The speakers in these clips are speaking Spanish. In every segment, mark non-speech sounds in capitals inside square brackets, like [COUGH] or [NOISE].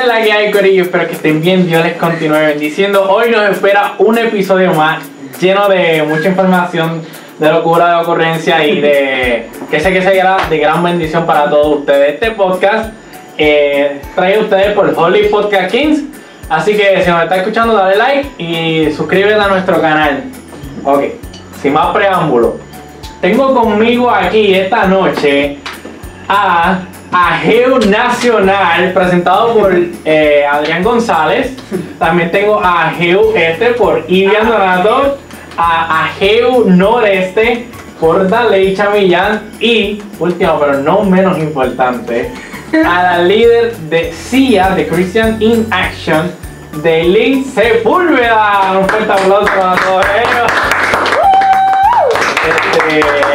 es la que hay, Corillo? Espero que estén bien. Dios les continúe bendiciendo. Hoy nos espera un episodio más lleno de mucha información, de locura, de ocurrencia y de [LAUGHS] que sé que será de gran bendición para todos ustedes. Este podcast eh, trae a ustedes por Holy Podcast Kings. Así que si nos está escuchando, dale like y suscríbete a nuestro canal. Ok, sin más preámbulo. Tengo conmigo aquí esta noche a Ageu Nacional, presentado por eh, Adrián González. También tengo a Ageu Este por Ivian Donato, a Ageu Noreste por Dalei Chamillán y, último pero no menos importante, a la líder de CIA, de Christian in Action, Daylin Sepúlveda. Un fuerte aplauso a todos ellos. Este, de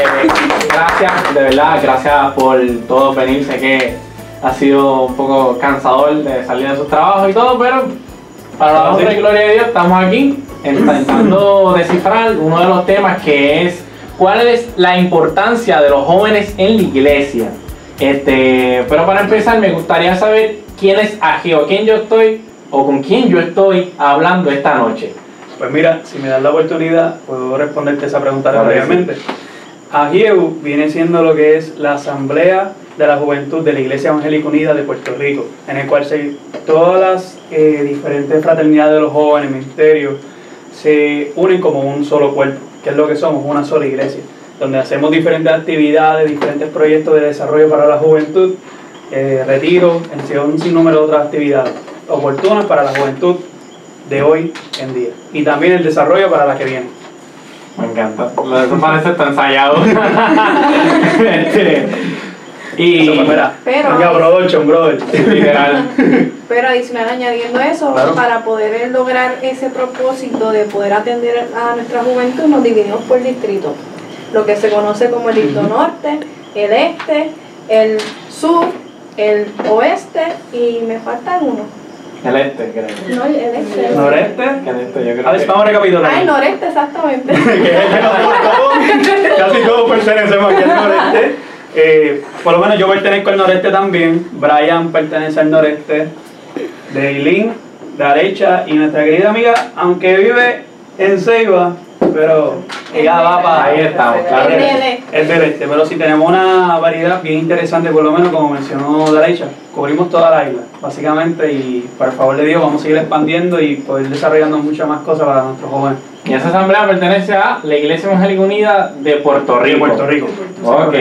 verdad, gracias por todo venir. Sé que ha sido un poco cansador de salir de sus trabajos y todo, pero para la honra y gloria de Dios estamos aquí intentando [CLEARS THROAT] descifrar uno de los temas que es cuál es la importancia de los jóvenes en la iglesia. Este, pero para empezar me gustaría saber quién es Agio, quién yo estoy o con quién yo estoy hablando esta noche. Pues mira, si me das la oportunidad, puedo responderte esa pregunta rápidamente. AGIEU viene siendo lo que es la Asamblea de la Juventud de la Iglesia Evangélica Unida de Puerto Rico, en el cual se, todas las eh, diferentes fraternidades de los jóvenes, ministerios, se unen como un solo cuerpo, que es lo que somos, una sola iglesia, donde hacemos diferentes actividades, diferentes proyectos de desarrollo para la juventud, eh, retiro, un sinnúmero de otras actividades oportunas para la juventud de hoy en día y también el desarrollo para la que viene. Me encanta. Eso parece está ensayado. Este, [LAUGHS] y Eso, mira, Pero- venga, brother. literal. Pero adicional añadiendo eso, Claro. para poder lograr ese propósito de poder atender a nuestra juventud, nos dividimos por distrito. Lo que se conoce como el distrito norte, el este, el sur, el oeste y me falta uno. El este, creo. No, el este. Noreste. El este, yo creo A ver, que- vamos a recapitular. Ah, el noreste, exactamente. [LAUGHS] que es el [LAUGHS] que todos- casi todos pertenecemos aquí al noreste. Eh, por lo menos yo pertenezco al noreste también. Brian pertenece al noreste. Deilin, de derecha. Y nuestra querida amiga, aunque vive en Ceiba, pero ella va para Ahí estamos, claro. El del este. Es del este, pero si tenemos una variedad bien interesante, por lo menos como mencionó Derecha, cubrimos toda la isla, básicamente, y por el favor de Dios vamos a seguir expandiendo y poder desarrollando muchas más cosas para nuestros jóvenes Y esa asamblea pertenece a la Iglesia Evangélica Unida de Puerto de Rico. Puerto Rico. Ok.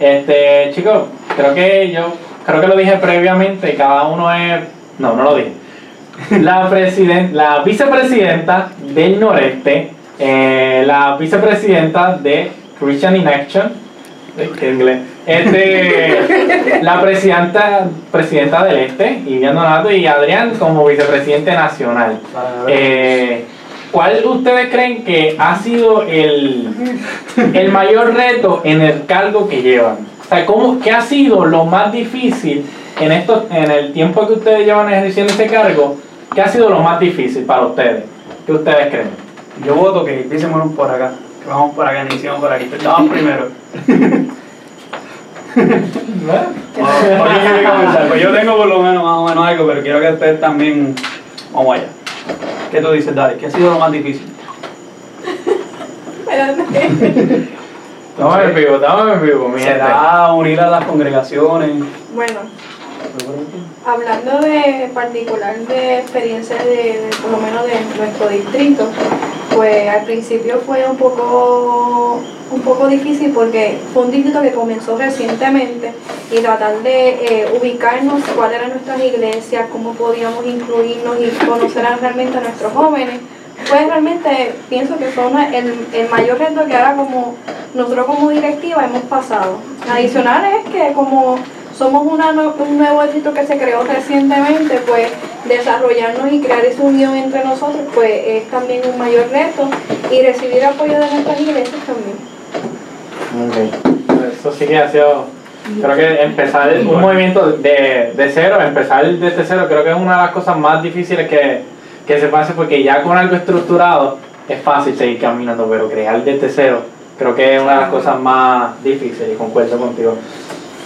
Este, chicos, creo que yo, creo que lo dije previamente, cada uno es, no, no lo dije. La, la vicepresidenta del noreste, eh, la vicepresidenta de Christian in Action, inglés, este, [LAUGHS] la presidenta, presidenta del este, Iván Donato y Adrián como vicepresidente nacional. Eh, ¿Cuál ustedes creen que ha sido el, el mayor reto en el cargo que llevan? O sea, ¿cómo, ¿qué ha sido lo más difícil en, estos, en el tiempo que ustedes llevan ejerciendo ese cargo? ¿Qué ha sido lo más difícil para ustedes? ¿Qué ustedes creen? Yo voto que empiecemos por acá, que vamos por acá, iniciamos por aquí, estamos primero. ¿por quién quiere comenzar? Pues yo tengo por lo menos más o menos algo, pero quiero que ustedes también vamos allá. ¿Qué tú dices, Dale? ¿Qué ha sido lo más difícil? Estamos en vivo, estamos en vivo, mi. ¿Será unir a las congregaciones? bueno, hablando de particular de experiencias de, de- por lo menos de nuestro distrito, pues al principio fue un poco un poco difícil porque fue un distrito que comenzó recientemente y tratar de eh, ubicarnos cuáles eran nuestras iglesias, cómo podíamos incluirnos y conocer realmente a nuestros jóvenes. Pues realmente pienso que fue una- el, el mayor reto que ahora como nosotros como directiva hemos pasado. Adicional es que como somos una un nuevo distrito que se creó recientemente, pues desarrollarnos y crear esa unión entre nosotros, pues es también un mayor reto y recibir apoyo de nuestras iglesias también. Ok. Eso sí que ha sido, creo que empezar un movimiento de, de cero, empezar desde cero, creo que es una de las cosas más difíciles que, que se pase porque ya con algo estructurado es fácil seguir caminando, pero crear desde cero creo que es una de las cosas más difíciles y concuerdo contigo.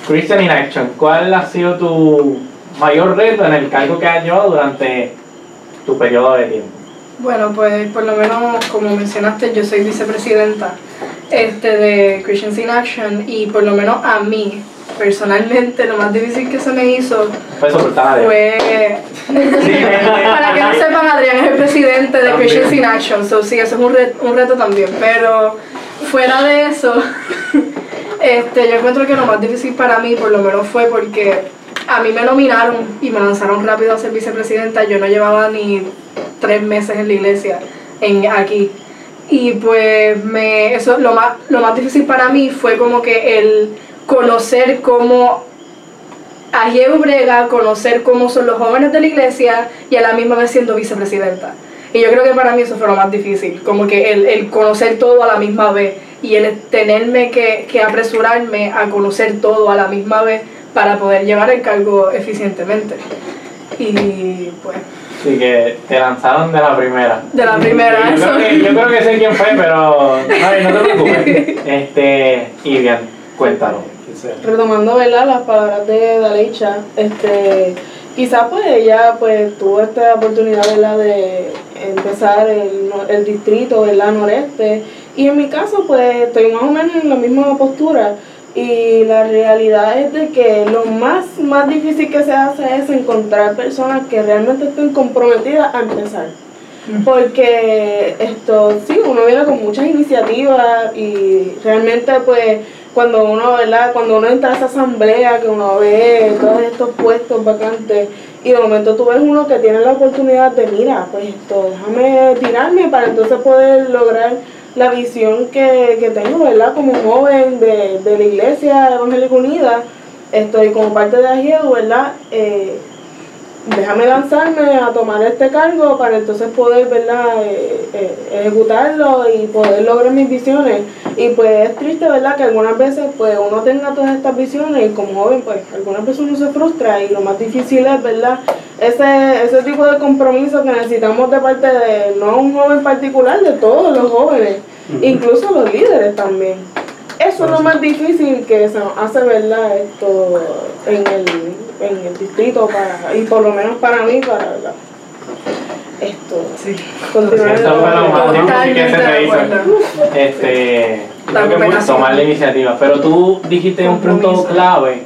Christian in Action, ¿cuál ha sido tu mayor reto en el cargo que has llevado durante tu periodo de tiempo? Bueno, pues por lo menos, como mencionaste, yo soy vicepresidenta este, de Christians in Action y por lo menos a mí, personalmente, lo más difícil que se me hizo fue [LAUGHS] para que no sepan, Adrián es el presidente de Christians in Action, so sí, eso es un reto, un reto también, pero fuera de eso, este, yo encuentro que lo más difícil para mí, por lo menos, fue porque a mí me nominaron y me lanzaron rápido a ser vicepresidenta. Yo no llevaba ni tres meses en la iglesia en, aquí. Y pues me, eso, lo, más, lo más difícil para mí fue como que el conocer cómo a brega, conocer cómo son los jóvenes de la iglesia y a la misma vez siendo vicepresidenta. Y yo creo que para mí eso fue lo más difícil, como que el, el conocer todo a la misma vez y el tenerme que, que apresurarme a conocer todo a la misma vez para poder llevar el cargo eficientemente. Y pues... Sí, que te lanzaron de la primera. De la primera, yo, creo que, yo creo que sé quién fue, pero ay, no te preocupes. [LAUGHS] Este, bien, cuéntanos. Retomando ¿verdad? las palabras de Dalecha, este, quizás pues ella pues tuvo esta oportunidad ¿verdad? de empezar el, el distrito ¿verdad? noreste y en mi caso pues estoy más o menos en la misma postura y la realidad es de que lo más, más difícil que se hace es encontrar personas que realmente estén comprometidas a empezar. Porque esto, sí, uno viene con muchas iniciativas y realmente pues cuando uno, ¿verdad? Cuando uno entra a esa asamblea, que uno ve todos estos puestos vacantes y de momento tú ves uno que tiene la oportunidad de, mira, pues esto, déjame tirarme para entonces poder lograr la visión que, que tengo, ¿verdad? Como joven de, de la Iglesia Evangélica Unida, estoy como parte de AGIEU, ¿verdad? Eh, déjame lanzarme a tomar este cargo para entonces poder ¿verdad? Eh, eh, ejecutarlo y poder lograr mis visiones. Y pues es triste, ¿verdad? Que algunas veces pues uno tenga todas estas visiones y como joven pues algunas veces uno se frustra y lo más difícil es, ¿verdad? Ese, ese tipo de compromiso que necesitamos de parte de no un joven particular, de todos los jóvenes, incluso los líderes también. Eso es lo más difícil que se hace, ¿verdad? Esto en el en el distrito para, y por lo menos para mí, para esto, sí. continuar Esto fue lo más difícil que se hizo. Este, tomar la iniciativa. Pero tú dijiste un punto clave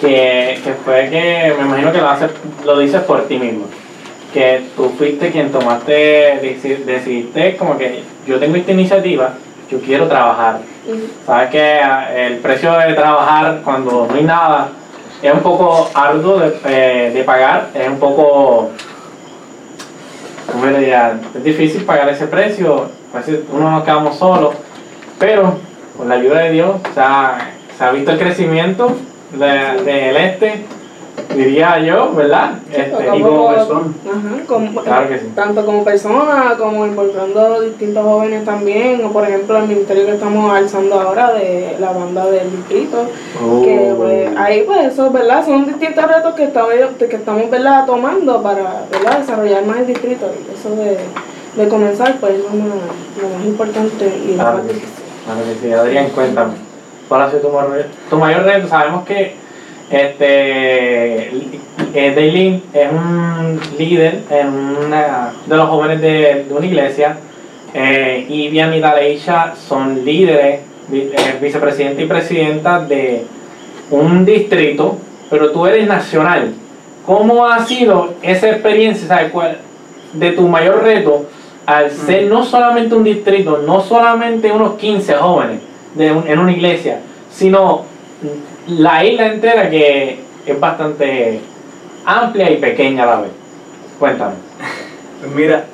que, que fue que me imagino que lo, haces, lo dices por ti mismo. Que tú fuiste quien tomaste, decidiste como que yo tengo esta iniciativa, yo quiero trabajar. Sabes que el precio de trabajar cuando no hay nada es un poco arduo de, eh, de pagar, es un poco, ¿cómo Es difícil pagar ese precio, a uno nos quedamos solos, pero con la ayuda de Dios se ha, visto el crecimiento del de, este diría yo, ¿verdad? Este, y como persona. claro que sí. Tanto como persona, como involucrando distintos jóvenes también, o por ejemplo el ministerio que estamos alzando ahora de la banda del distrito, que oh. pues, ahí pues eso, ¿verdad? Son distintos retos que estamos, que estamos ¿verdad? tomando para ¿verdad? desarrollar más el distrito, y eso de, de comenzar pues es lo más, lo más importante y claro, lo más difícil. Claro que sí, Adrián, cuéntame, ¿cuál ha sido tu mayor, tu mayor reto? Sabemos que este, eh, Daylin es un líder en una, de los jóvenes de, una iglesia. Eh, y Vian y Daleisha son líderes, eh, vicepresidenta y presidenta de un distrito, pero tú eres nacional. ¿Cómo ha sido esa experiencia ¿sabes cuál, de tu mayor reto al ser no solamente un distrito, no solamente unos 15 jóvenes de en una iglesia, sino la isla entera que es bastante amplia y pequeña a la vez. Cuéntame. Pues mira,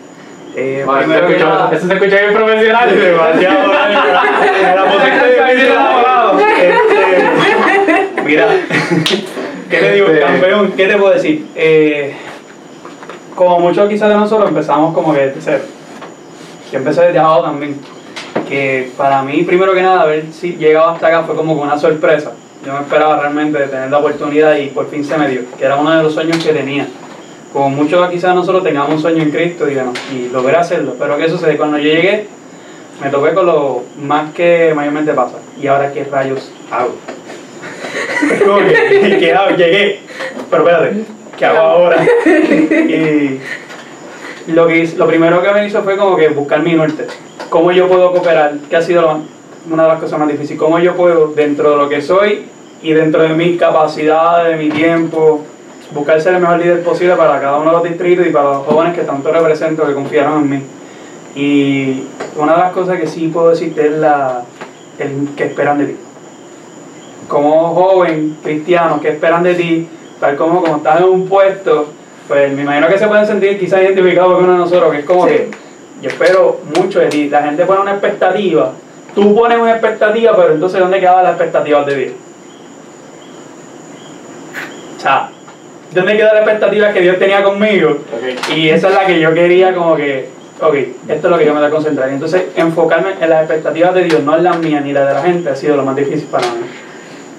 eh, nada, eso se escucha bien profesional. Demasiado. este, mira, [LAUGHS] ¿qué te digo, este, campeón? ¿Qué te puedo decir? Eh, como muchos quizás de nosotros empezamos como que desde cero. Yo empecé desde abajo también. Que para mí, primero que nada, haber si llegado hasta acá fue como una sorpresa yo me esperaba realmente de tener la oportunidad y por fin se me dio, que era uno de los sueños que tenía. Como muchos quizás nosotros tengamos un sueño en Cristo digamos, y logré hacerlo, pero ¿qué sucede? Cuando yo llegué, me toqué con lo más que mayormente pasa. ¿Y ahora qué rayos hago? [LAUGHS] ¿Qué hago? Llegué. Pero espérate, ¿qué hago ahora? y lo, que, lo primero que me hizo fue como que buscar mi norte. ¿Cómo yo puedo cooperar? ¿Qué ha sido una de las cosas más difíciles? ¿Cómo yo puedo, dentro de lo que soy y dentro de mis capacidades, de mi tiempo, buscar ser el mejor líder posible para cada uno de los distritos y para los jóvenes que tanto represento, que confiaron en mí? Y una de las cosas que sí puedo decirte es la, el que esperan de ti. Como joven cristiano, ¿qué esperan de ti? Tal como, como estás en un puesto, pues me imagino que se pueden sentir quizás identificados con uno de nosotros, que es como que yo espero mucho de ti. La gente pone una expectativa, tú pones una expectativa, pero entonces ¿dónde quedaban las expectativas de Sea, ¿dónde queda la expectativa que Dios tenía conmigo? Y esa es la que yo quería como que, ok, esto es lo que yo me voy a concentrar. Y entonces enfocarme en las expectativas de Dios, no en las mías ni las de la gente, ha sido lo más difícil para mí.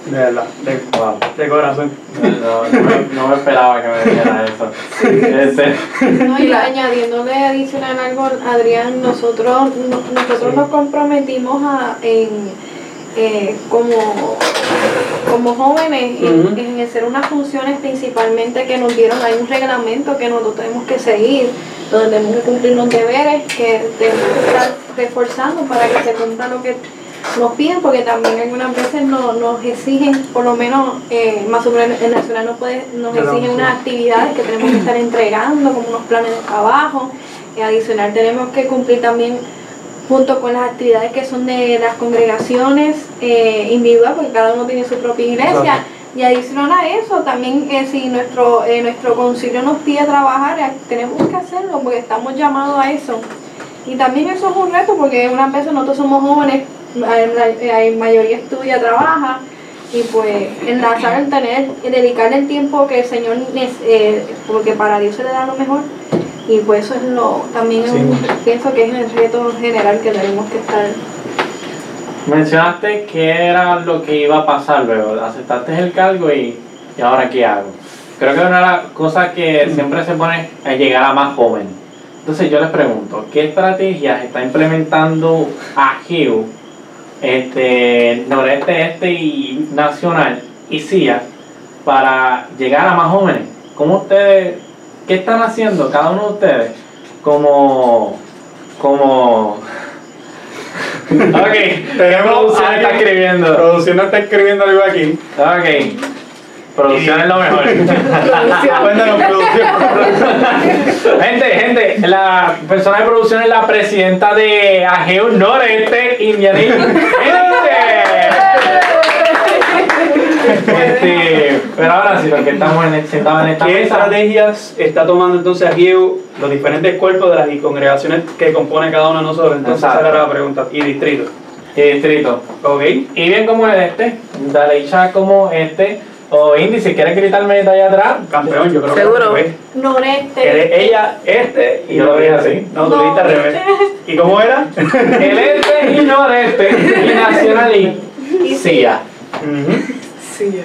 De verdad, de, de corazón. No, me esperaba que me dijera eso. Este. No, y añadiéndole adicional algo, Adrián, nosotros, nosotros nos comprometimos a, en, eh, como, como jóvenes en, hacer unas funciones principalmente que nos dieron, hay un reglamento que nosotros tenemos que seguir, donde tenemos que cumplir los deberes, que tenemos que estar reforzando para que se cumpla lo que nos piden porque también algunas veces no, nos exigen, por lo menos eh, más o menos el nacional nos, puede, nos exigen unas actividades que tenemos que estar entregando, como unos planes de trabajo. y adicional tenemos que cumplir también junto con las actividades que son de las congregaciones eh, individuales, porque cada uno tiene su propia iglesia. Y adicional a eso, también eh, si nuestro, eh, nuestro concilio nos pide trabajar, tenemos que hacerlo porque estamos llamados a eso. Y también eso es un reto porque unas veces nosotros somos jóvenes la, mayoría estudia, trabaja y pues enlazar el tener, dedicarle el tiempo que el Señor, eh, porque para Dios se le da lo mejor y pues eso es lo, también pienso que es el reto general que tenemos que estar. Mencionaste que era lo que iba a pasar luego, aceptaste el cargo y, y ahora qué hago. Creo que una de las cosas que siempre se pone es llegar a más jóvenes. Entonces yo les pregunto, ¿qué estrategias está implementando AGIU este, Noreste, Este y Nacional y CIA para llegar a más jóvenes. ¿Cómo ustedes, qué están haciendo cada uno de ustedes como, como ok, [LAUGHS] tenemos está escribiendo. Producción está escribiendo algo aquí. Ok. Producción es lo mejor. [LAUGHS] [LAUGHS] gente, gente, la persona de producción es la presidenta de Ageo Noreste, Indiana. Este, pero ahora sí, porque estamos en, sentados en esta ¿Qué estrategias está tomando entonces Ageo los diferentes cuerpos de las congregaciones que componen cada uno de nosotros? Entonces, esa era la pregunta. ¿Y distrito? Y distrito. Ok. Y bien como es este, dale ya como este o Indy, si quieres gritarme de allá atrás. Campeón, yo creo Seguro. que Noreste. ella, este, y yo lo dije así. No, tú dijiste al revés. ¿Y cómo era? El este y noreste, y nacional y CIA.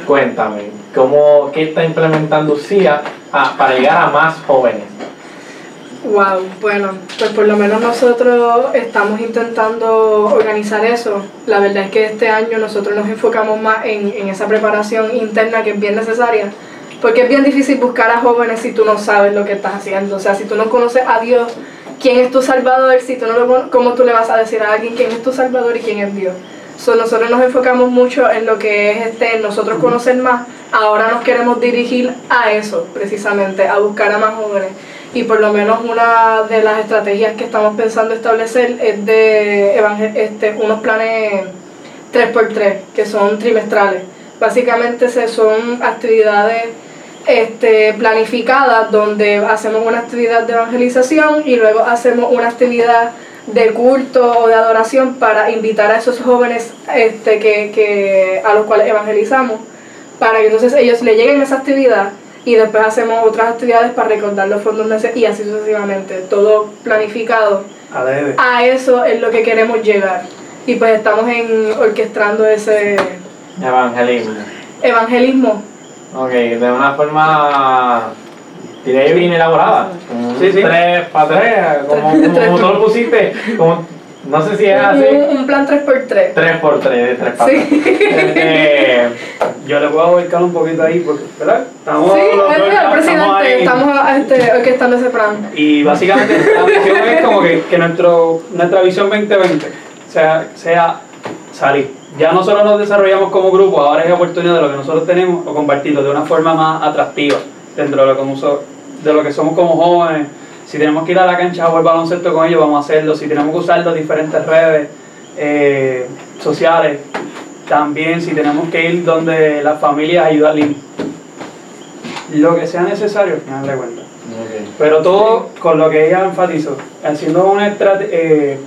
Cuéntame, ¿cómo, ¿qué está implementando CIA ah, para llegar a más jóvenes? Wow, bueno, pues por lo menos nosotros estamos intentando organizar eso. La verdad es que este año nosotros nos enfocamos más en, en, esa preparación interna que es bien necesaria, porque es bien difícil buscar a jóvenes si tú no sabes lo que estás haciendo. O sea, si tú no conoces a Dios, quién es tu Salvador, si tú no lo, ¿cómo tú le vas a decir a alguien quién es tu Salvador y quién es Dios? So, nosotros nos enfocamos mucho en lo que es este, nosotros conocer más. Ahora nos queremos dirigir a eso, precisamente, a buscar a más jóvenes y por lo menos una de las estrategias que estamos pensando establecer es de este, unos planes 3x3 que son trimestrales. Básicamente son actividades este, planificadas donde hacemos una actividad de evangelización y luego hacemos una actividad de culto o de adoración para invitar a esos jóvenes este, que, que, a los cuales evangelizamos, para que entonces ellos le lleguen a esa actividad y después hacemos otras actividades para recordar los fondos meses y así sucesivamente, todo planificado. A, eso es lo que queremos llegar. Y pues estamos en orquestando ese evangelismo. Evangelismo. Ok, de una forma diré bien elaborada. Sí, sí. Tres para tres, como, como tú lo pusiste, como No sé si es así. Un, plan 3x3. 3x3, de 3 patas. Sí. Este, yo le puedo volcar un poquito ahí, porque, ¿verdad? Estamos sí, los el presidente, estamos este, orquestando ese plan. Y básicamente la visión es como que, que nuestro, nuestra visión 2020 sea, sea salir. Ya nosotros nos desarrollamos como grupo, ahora es oportunidad de lo que nosotros tenemos o compartirlo de una forma más atractiva dentro de lo que, de lo que somos como jóvenes si tenemos que ir a la cancha a jugar baloncesto con ellos, vamos a hacerlo. Si tenemos que usar las diferentes redes eh, sociales, también. Si tenemos que ir donde las familias ayudan, lo que sea necesario, al final de cuentas. Pero todo con lo que ella enfatizó, haciendo un eh,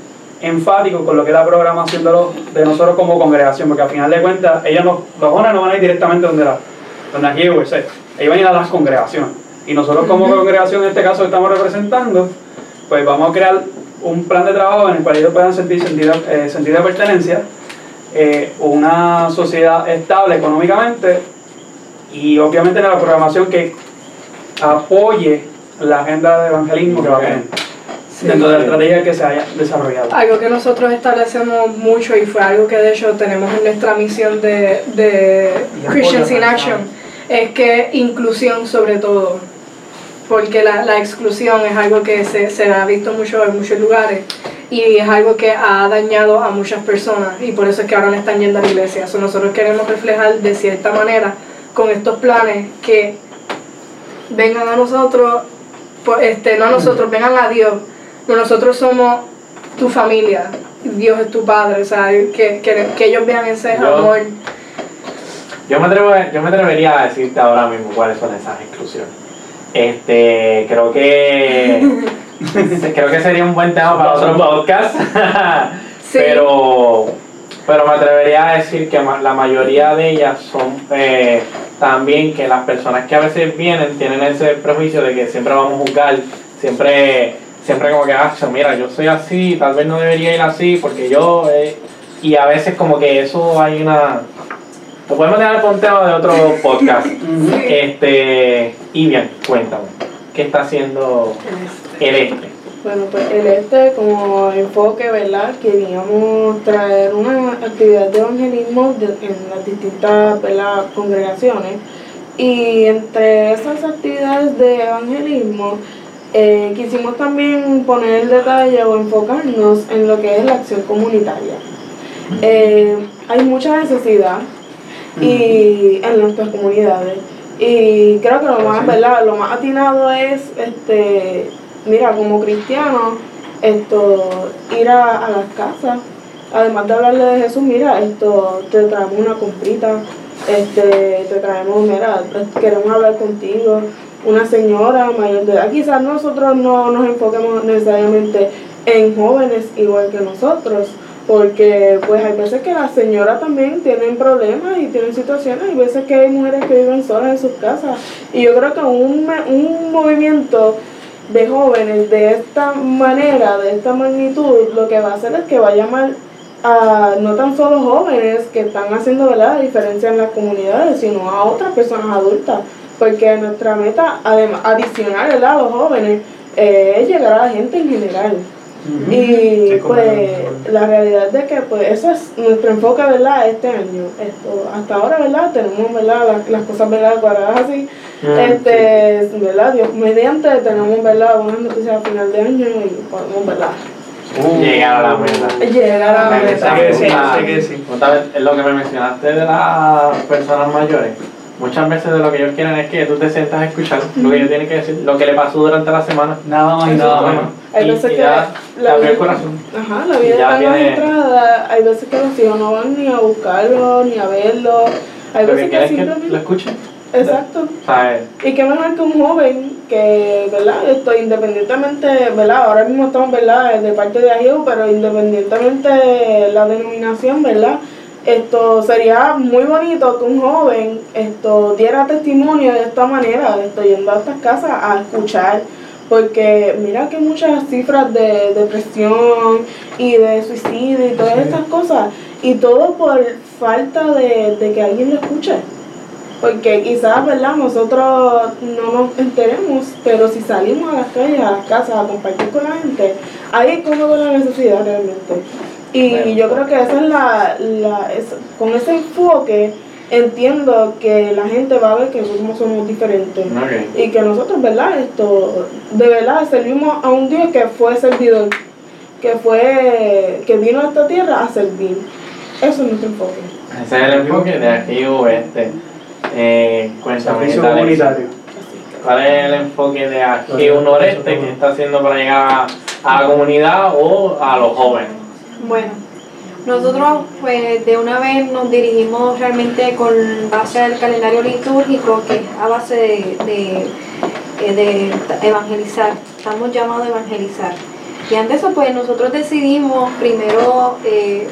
enfático con lo que es la programación de, nosotros como congregación, porque al final de cuentas, ellos no, los jóvenes no van a ir directamente donde la, donde aquí ellos van a ir a las congregaciones. Y nosotros como congregación, en este caso que estamos representando, pues vamos a crear un plan de trabajo en el cual ellos puedan sentir sentido, eh, de pertenencia, eh, una sociedad estable económicamente y obviamente en la programación que apoye la agenda de evangelismo que va a tener. dentro de la estrategia que se haya desarrollado. Algo que nosotros establecemos mucho y fue algo que de hecho tenemos en nuestra misión de, de Christians in Action, es que inclusión sobre todo porque la, la, exclusión es algo que se, se, ha visto mucho en muchos lugares y es algo que ha dañado a muchas personas y por eso es que ahora no están yendo a la iglesia. nosotros queremos reflejar de cierta manera con estos planes que vengan a nosotros, pues, este, no a nosotros, vengan a Dios. Nosotros somos tu familia, Dios es tu padre, o sea, que, que, que ellos vean ese amor. Yo me, atrevo, yo me atrevería a decirte ahora mismo cuáles son esas exclusiones este, creo que [LAUGHS] creo que sería un buen tema para otro podcast. [LAUGHS] Pero pero me atrevería a decir que la mayoría de ellas son eh, también que las personas que a veces vienen tienen ese prejuicio de que siempre vamos a juzgar, siempre siempre como que, ah, mira, yo soy así, tal vez no debería ir así porque yo... Eh", y a veces como que eso hay una lo podemos dejar por un tema de otro [LAUGHS] podcast. este, y bien, cuéntame, ¿qué está haciendo el este? Bueno, pues el este como enfoque, ¿verdad? Queríamos traer una actividad de evangelismo en las distintas congregaciones. Y entre esas actividades de evangelismo, eh, quisimos también poner el detalle o enfocarnos en lo que es la acción comunitaria. Eh, hay mucha necesidad y en nuestras comunidades. Y creo que lo más, ¿verdad? Lo más atinado es, este, mira, como cristiano, esto, ir a, las casas, además de hablarle de Jesús, mira, esto, te traemos una comprita, este, te traemos, mira, queremos hablar contigo, una señora mayor de edad. Quizás nosotros no nos enfoquemos necesariamente en jóvenes igual que nosotros, porque pues hay veces que las señoras también tienen problemas y tienen situaciones, hay veces que hay mujeres que viven solas en sus casas. Y yo creo que un, un movimiento de jóvenes de esta manera, de esta magnitud, lo que va a hacer es que va a llamar a no tan solo jóvenes que están haciendo la diferencia en las comunidades, sino a otras personas adultas, porque nuestra meta, además, adicional a los jóvenes, eh, es llegar a la gente en general. Y pues la realidad es de que pues eso es nuestro enfoque, ¿verdad? Este año. Esto, hasta ahora, ¿verdad? Tenemos, ¿verdad? Las, cosas, ¿verdad? Cuadradas así. Ah, este, ¿verdad? Dios mediante tenemos, ¿verdad? Buenas noticias a final de año y podemos, ¿verdad? Uh, llegar a la meta. Llegar a la meta. Sí, sí, sí. Es lo que me mencionaste de las personas mayores muchas veces de lo que ellos quieren es que tú te sientas a escuchar lo que ellos tienen que decir, lo que le pasó durante la semana. Nada más y nada menos. Hay veces que la vida, el corazón. Ajá, la vida está viene... entrada. Hay veces que los hijos no van ni a buscarlo, ni a verlo. Hay veces que, simplemente... que lo escuchen. Exacto. Y qué mejor que un joven que, ¿verdad? Esto, independientemente, ¿verdad? Ahora mismo estamos, ¿verdad? De parte de AIU, pero independientemente la denominación, ¿verdad? Esto sería muy bonito que un joven esto diera testimonio de esta manera, esto yendo a estas casas a escuchar, porque mira que muchas cifras de depresión y de suicidio y todas estas cosas, y todo por falta de, de que alguien lo escuche. Porque quizás, ¿verdad? Nosotros no nos enteremos, pero si salimos a las calles, a las casas, a compartir con la gente, ahí como con la necesidad realmente. Y yo creo que esa es la, la con ese enfoque entiendo que la gente va a ver que somos, somos diferentes y que nosotros, ¿verdad? Esto, de verdad, servimos a un Dios que fue servidor, que fue, que vino a esta tierra a servir. Eso es nuestro enfoque. Ese es el enfoque de aquí oeste. Eh, cuéntame, ¿Cuál es el enfoque de aquí noreste que está haciendo para llegar a la comunidad o a los jóvenes? Bueno, nosotros pues de una vez nos dirigimos realmente con base al calendario litúrgico, que es a base de, eh, evangelizar. Estamos llamados a evangelizar. Y antes de eso pues nosotros decidimos primero eh,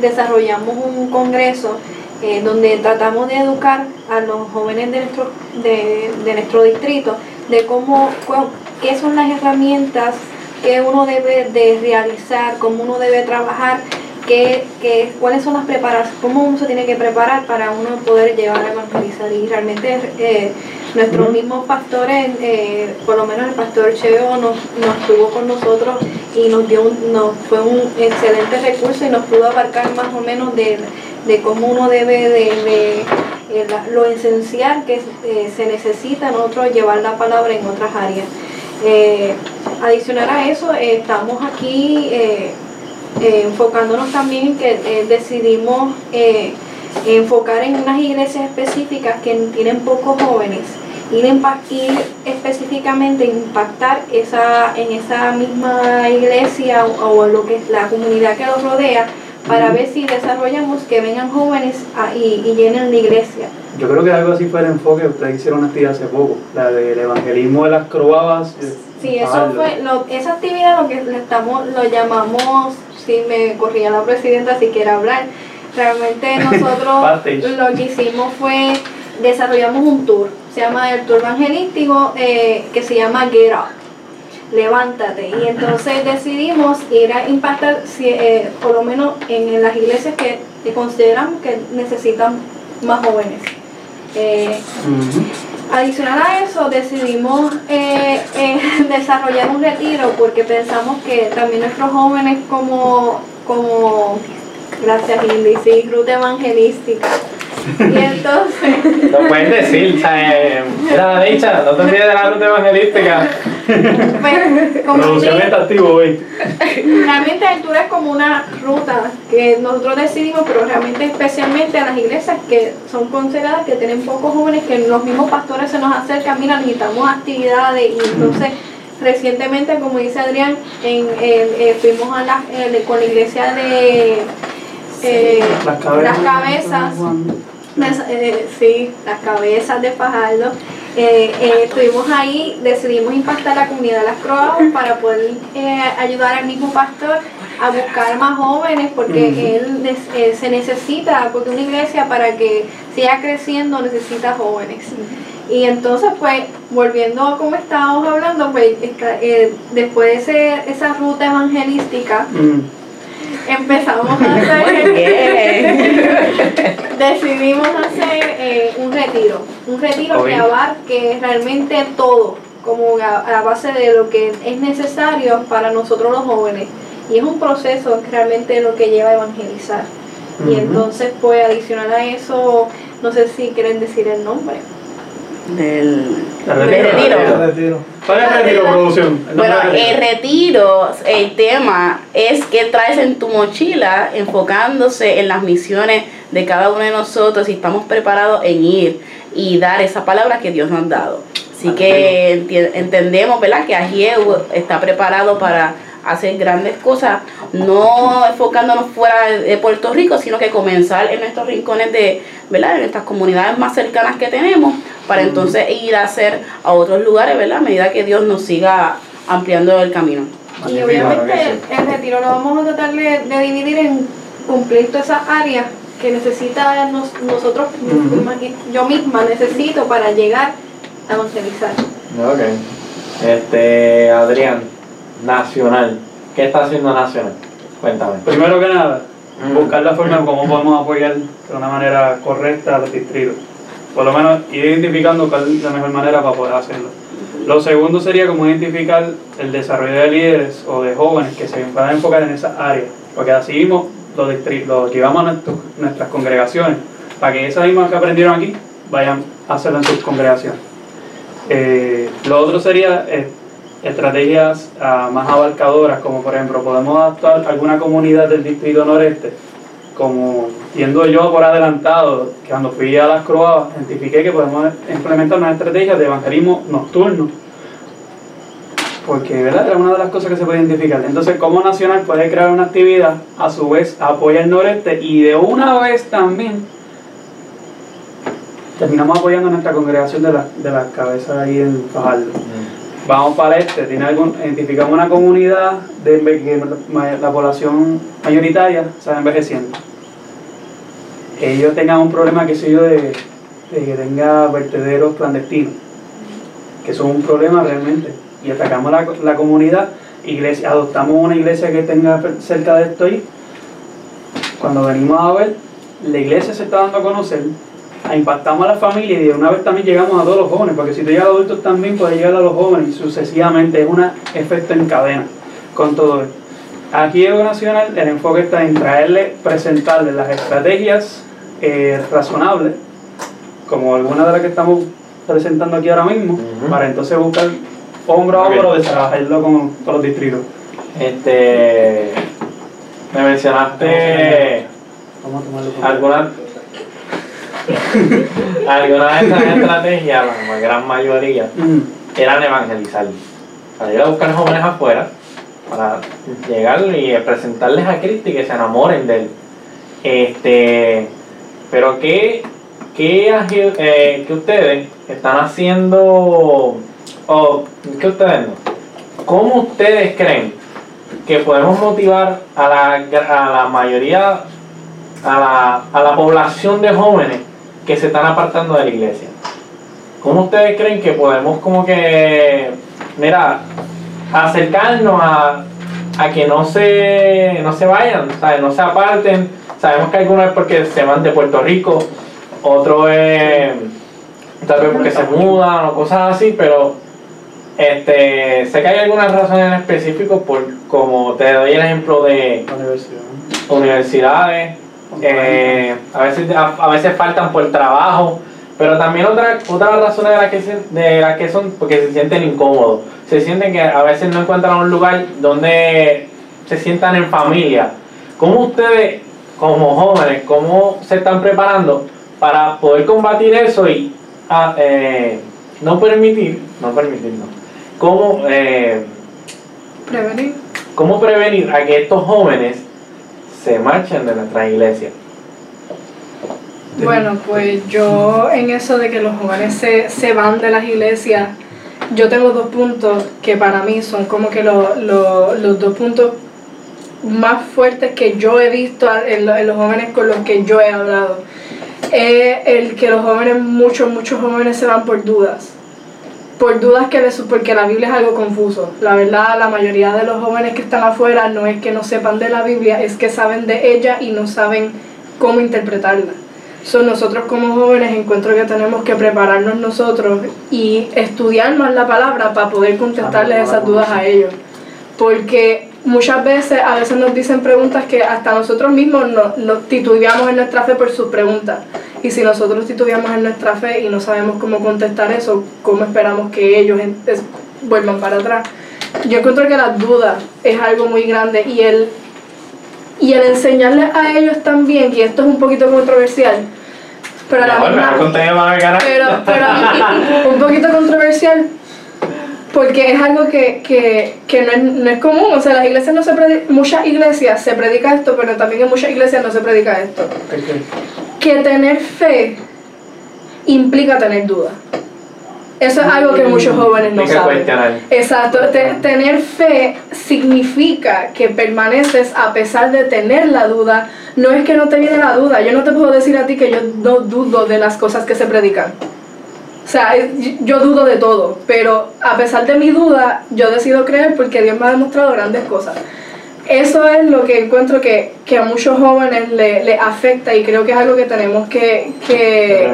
desarrollamos un congreso eh, donde tratamos de educar a los jóvenes de nuestro, de, nuestro distrito de cómo, qué son las herramientas que uno debe de realizar, cómo uno debe trabajar qué, cuáles son las preparaciones, cómo uno se tiene que preparar para uno poder llevar a evangelizar. Y realmente eh, nuestros mismos pastores, eh, por lo menos el pastor Cheo nos, nos estuvo con nosotros y nos dio nos fue un excelente recurso y nos pudo abarcar más o menos de, cómo uno debe de, eh, lo esencial que se necesita nosotros llevar la palabra en otras áreas. Adicional a eso, estamos aquí eh, enfocándonos también en que eh, decidimos eh, enfocar en unas iglesias específicas que tienen pocos jóvenes ir, ir específicamente impactar esa, en esa misma iglesia o, en lo que es la comunidad que los rodea para ver si desarrollamos que vengan jóvenes y, llenen la iglesia. Yo creo que algo así fue el enfoque, ustedes hicieron una actividad hace poco, la del evangelismo de las croabas. Sí, eso fue, esa actividad lo que le estamos, lo llamamos sí me corría la presidenta si quiere hablar. Realmente [LAUGHS] nosotros lo que hicimos fue desarrollamos un tour, se llama el tour evangelístico eh, que se llama Get Up, levántate. Y entonces decidimos ir a impactar, eh, por lo menos en, las iglesias que, consideramos que necesitan más jóvenes. Eh, Adicional a eso, decidimos eh, eh, [LAUGHS] desarrollar un retiro porque pensamos que también nuestros jóvenes como, como gracias Indy, sí, ruta evangelística. Y [LAUGHS] entonces... Lo puedes decir, o sea, era dicha, no te olvides de la ruta evangelística. [LAUGHS] Pues, Producción activo hoy. Realmente altura es como una ruta que nosotros decidimos, pero realmente especialmente a las iglesias que son consideradas que tienen pocos jóvenes, que los mismos pastores se nos acercan, mira, necesitamos actividades y entonces recientemente, como dice Adrián, en, eh, fuimos a la, eh, con la iglesia de eh, las cabezas, sí, las cabezas de Fajardo. Eh, eh, estuvimos ahí, decidimos impactar la comunidad de las Croabas para poder eh, ayudar al mismo pastor a buscar más jóvenes porque él se necesita, porque una iglesia para que siga creciendo necesita jóvenes. Y entonces, pues, volviendo a como estábamos hablando, pues, después de esa ruta evangelística, empezamos a hacer, decidimos hacer eh, un retiro, un retiro que abarque realmente todo, como a, la base de lo que es necesario para nosotros los jóvenes. Y es un proceso que realmente lo que lleva a evangelizar. Y entonces, pues, adicional a eso, no sé si quieren decir el nombre del, retiro. ¿Cuál es el retiro, producción? bueno, el retiro, el tema es qué traes en tu mochila, enfocándose en las misiones de cada uno de nosotros y estamos preparados en ir y dar esa palabra que Dios nos ha dado. Así que entendemos, ¿verdad? Que Ajieu está preparado para hacer grandes cosas, no enfocándonos fuera de Puerto Rico, sino que comenzar en nuestros rincones de, ¿verdad? En nuestras comunidades más cercanas que tenemos, para entonces ir a hacer a otros lugares, ¿verdad? A medida que Dios nos siga ampliando el camino. Y obviamente el retiro lo vamos a tratar de, dividir en cumplir todas esas áreas que necesita nosotros, yo misma necesito para llegar a evangelizar. Ok. Este, Adrián, Nacional. ¿Qué está haciendo Nacional? Cuéntame. Primero que nada, mm. buscar la forma de cómo podemos apoyar de una manera correcta a los distritos. Por lo menos ir identificando cuál es la mejor manera para poder hacerlo. Lo segundo sería como identificar el desarrollo de líderes o de jóvenes que se puedan enfocar en esa área, porque así mismo lo, lo llevamos a nuestras congregaciones, para que esas mismas que aprendieron aquí vayan a hacerlo en sus congregaciones. Eh, lo otro sería eh, estrategias ah, más abarcadoras, como por ejemplo podemos adaptar alguna comunidad del distrito noreste, como yendo yo por adelantado, que cuando fui a las Croabas, identifiqué que podemos implementar una estrategia de evangelismo nocturno, porque ¿verdad? era una de las cosas que se puede identificar. Entonces, como Nacional puede crear una actividad, a su vez apoya el noreste y de una vez también terminamos apoyando a nuestra congregación de, la, de las cabezas ahí en Fajardo. Vamos para este, identificamos una comunidad de que la población mayoritaria se va envejeciendo. Ellos tengan un problema, qué sé yo, de, que tenga vertederos clandestinos, que son un problema realmente. Y atacamos la, la comunidad, iglesia, adoptamos una iglesia que tenga cerca de esto ahí. Cuando venimos a ver, la iglesia se está dando a conocer, impactamos a la familia y de una vez también llegamos a todos los jóvenes, porque si tú llegas a adultos también puedes llegar a los jóvenes y sucesivamente es un efecto en cadena con todo esto. Aquí en Nacional el enfoque está en traerle, presentarle las estrategias eh, razonables, como algunas de las que estamos presentando aquí ahora mismo, para entonces buscar hombro a hombro de trabajarlo con, con los distritos. Este, me mencionaste algunas Algunas de esas estrategias, la gran mayoría, mm. eran evangelizar. Para ir a buscar jóvenes afuera, para llegar y presentarles a Cristo y que se enamoren de él. Este, pero ¿qué, qué, eh, ustedes están haciendo, o qué ustedes no? ¿Cómo ustedes creen que podemos motivar a la, a la mayoría, a la, a la población de jóvenes que se están apartando de la iglesia. ¿Cómo ustedes creen que podemos como que, mira, acercarnos a, que no se, no se vayan, no se aparten? Sabemos que algunos es porque se van de Puerto Rico, otro es tal vez porque se mudan o cosas así, pero este, sé que hay algunas razones en específico, por, como te doy el ejemplo de universidades eh, a, veces, a, veces faltan por trabajo, pero también otra, otra razón de las que, de la que son porque se sienten incómodos, se sienten que a veces no encuentran un lugar donde se sientan en familia. ¿Cómo ustedes, como jóvenes, cómo se están preparando para poder combatir eso y ah, eh, no permitir, no permitir, no, cómo eh, prevenir? ¿Cómo prevenir a que estos jóvenes se marchan de nuestra iglesia? Bueno, pues yo en eso de que los jóvenes se, se van de las iglesias, yo tengo dos puntos que para mí son como que los dos puntos más fuertes que yo he visto en, los jóvenes con los que yo he hablado. Es el que los jóvenes, muchos, muchos jóvenes se van por dudas por dudas que les porque la Biblia es algo confuso. La verdad, la mayoría de los jóvenes que están afuera no es que no sepan de la Biblia, es que saben de ella y no saben cómo interpretarla. Son nosotros como jóvenes encuentro que tenemos que prepararnos nosotros y estudiar más la palabra para poder contestarles esas dudas a ellos. Porque muchas veces, a veces nos dicen preguntas que hasta nosotros mismos nos, nos titubeamos en nuestra fe por sus preguntas. Y si nosotros titubeamos en nuestra fe y no sabemos cómo contestar eso, ¿cómo esperamos que ellos vuelvan para atrás? Yo encuentro que la duda es algo muy grande y el, y el enseñarles a ellos también, y esto es un poquito controversial, pero, la pero, pero [LAUGHS] un poquito controversial porque es algo que, que, que no, es, no, es, común, o sea, las iglesias no se muchas iglesias se predica esto, pero también en muchas iglesias no se predica esto que tener fe implica tener duda. Eso es algo que muchos jóvenes no saben. Exacto. tener fe significa que permaneces a pesar de tener la duda. No es que no te viene la duda. Yo no te puedo decir a ti que yo no dudo de las cosas que se predican. O sea, yo dudo de todo. Pero a pesar de mi duda, yo decido creer porque Dios me ha demostrado grandes cosas eso es lo que encuentro que, a muchos jóvenes le, afecta y creo que es algo que tenemos que, que,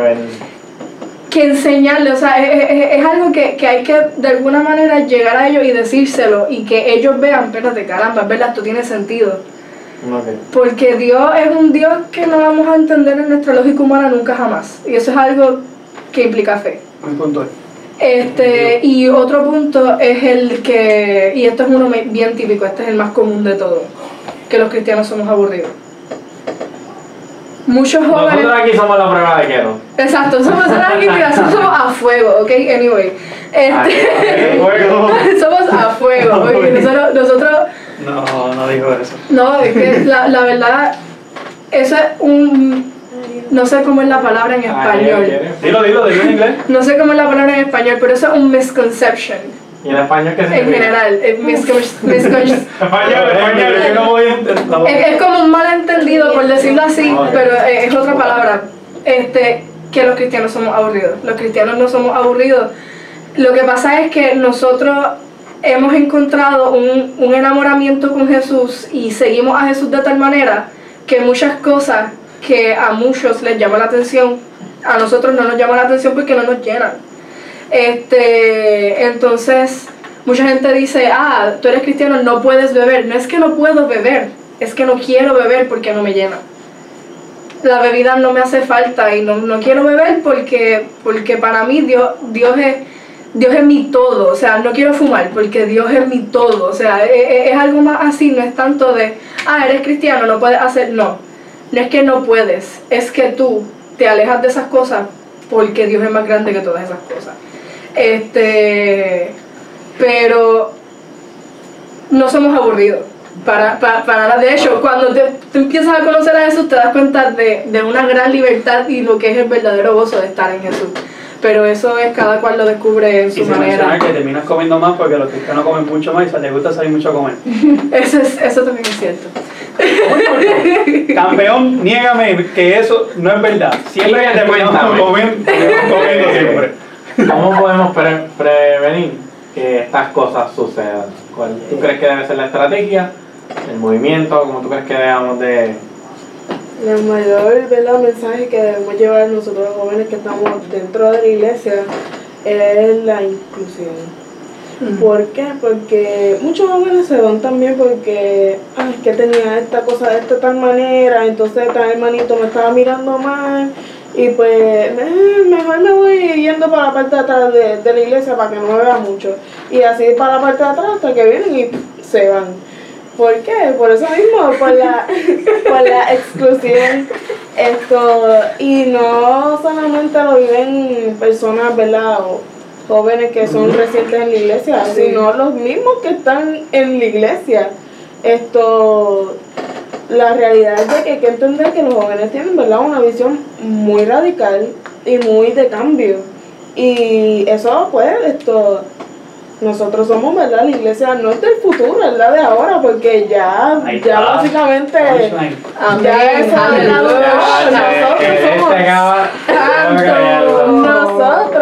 que enseñarle, o sea, es, es- es algo que, que hay que de alguna manera llegar a ellos y decírselo y que ellos vean, espérate, caramba, es verdad, esto tiene sentido. Porque Dios es un Dios que no vamos a entender en nuestra lógica humana nunca jamás. Y eso es algo que implica fe. Muy puntual. Este, y otro punto es el que, y esto es uno bien típico, este es el más común de todos, que los cristianos somos aburridos. Muchos jóvenes... Nosotros aquí somos la prueba de keto. Exacto, somos aquí, mira, somos a fuego, ¿ok? Anyway. Este, [LAUGHS] Fuego. somos a fuego, ¿ok? Nosotros, nosotros, No, no dijo eso. no, es que la, la verdad, eso es un, no sé cómo es la palabra en español. Dilo, dilo, dilo en inglés. No sé cómo es la palabra en español, pero eso es un misconception. ¿Y en español qué En significa? general, [LAUGHS] es es, como un malentendido, por decirlo así, pero es, es otra palabra. Este, que los cristianos somos aburridos. Los cristianos no somos aburridos. Lo que pasa es que nosotros hemos encontrado un, un enamoramiento con Jesús y seguimos a Jesús de tal manera que muchas cosas que a muchos les llama la atención, a nosotros no nos llama la atención porque no nos llenan. Este, entonces, mucha gente dice, ah, tú eres cristiano, no puedes beber. No es que no puedo beber, es que no quiero beber porque no me llena. La bebida no me hace falta y no, no quiero beber porque, porque para mí Dios, Dios, es, Dios es mi todo. O sea, no quiero fumar porque Dios es mi todo. O sea, e- e- es, algo más así, no es tanto de, ah, eres cristiano, no puedes hacer. No, no es que no puedes, es que tú te alejas de esas cosas porque Dios es más grande que todas esas cosas. Este, pero no somos aburridos. Para, para, para nada. De hecho, cuando te, empiezas a conocer a Jesús, te das cuenta de, de una gran libertad y lo que es el verdadero gozo de estar en Jesús. Pero eso es cada cual lo descubre en Y su se menciona manera. que terminas comiendo más porque los cristianos comen mucho más y les gusta salir mucho a comer. [LAUGHS] Eso, es, eso también es cierto. [LAUGHS] Campeón, niégame que eso no es verdad. Siempre Cuéntame. terminamos comiendo, comiendo siempre. ¿Cómo podemos pre- prevenir que estas cosas sucedan? ¿Cuál tú crees que debe ser la estrategia? ¿El movimiento? ¿Cómo tú crees que debemos de...? El mayor ¿verdad? mensaje que debemos llevar nosotros los jóvenes que estamos dentro de la iglesia es la inclusión. ¿Por qué? Porque muchos jóvenes se van también porque, ah, es que tenía esta cosa de esta tal manera, entonces tal hermanito me estaba mirando mal y pues eh, mejor me voy yendo para la parte de atrás de, de la iglesia para que no me vea mucho. Y así para la parte de atrás hasta que vienen y se van. ¿Por qué? Por eso mismo, por la, [LAUGHS] por la exclusión. Esto, y no solamente lo viven personas, ¿verdad? O jóvenes que son recientes en la iglesia, Sí. sino los mismos que están en la iglesia. Esto, la realidad es de que hay que entender que los jóvenes tienen, ¿verdad? Una visión muy radical y muy de cambio. Y eso, pues, esto, nosotros somos, ¿verdad? La iglesia no es del futuro, es la de ahora, porque ya, ya básicamente, ya es nosotros Este somos tanto nosotros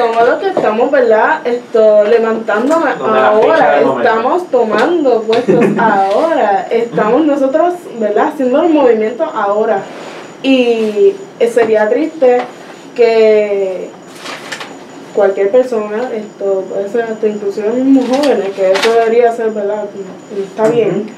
somos los que estamos, ¿verdad? Esto, levantándonos ahora, estamos tomando puestos [LAUGHS] ahora, estamos nosotros, ¿verdad? Haciendo los movimientos ahora. Y eh, sería triste que cualquier persona, esto puede ser hasta inclusive mismos jóvenes, que eso debería ser, ¿verdad? Está bien.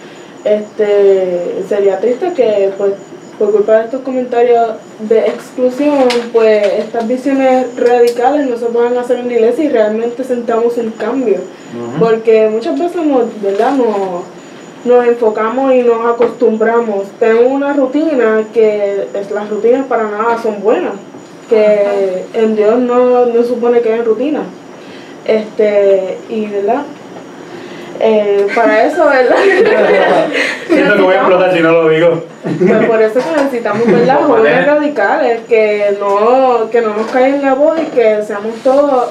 Este, sería triste que pues por culpa de estos comentarios de exclusión, pues estas visiones radicales no se puedan hacer en la iglesia y realmente sentamos el cambio. Porque muchas veces nos, ¿verdad? Nos, nos enfocamos y nos acostumbramos. Tenemos una rutina que es, las rutinas para nada son buenas. Que en Dios no, no supone que es rutina. Este, y verdad. Eh, para eso, ¿verdad? [LAUGHS] Siento que voy a explotar si no lo digo. Pues por eso que necesitamos [LAUGHS] ¿verdad? jóvenes radicales que no, que no nos caigan en la voz y que seamos todos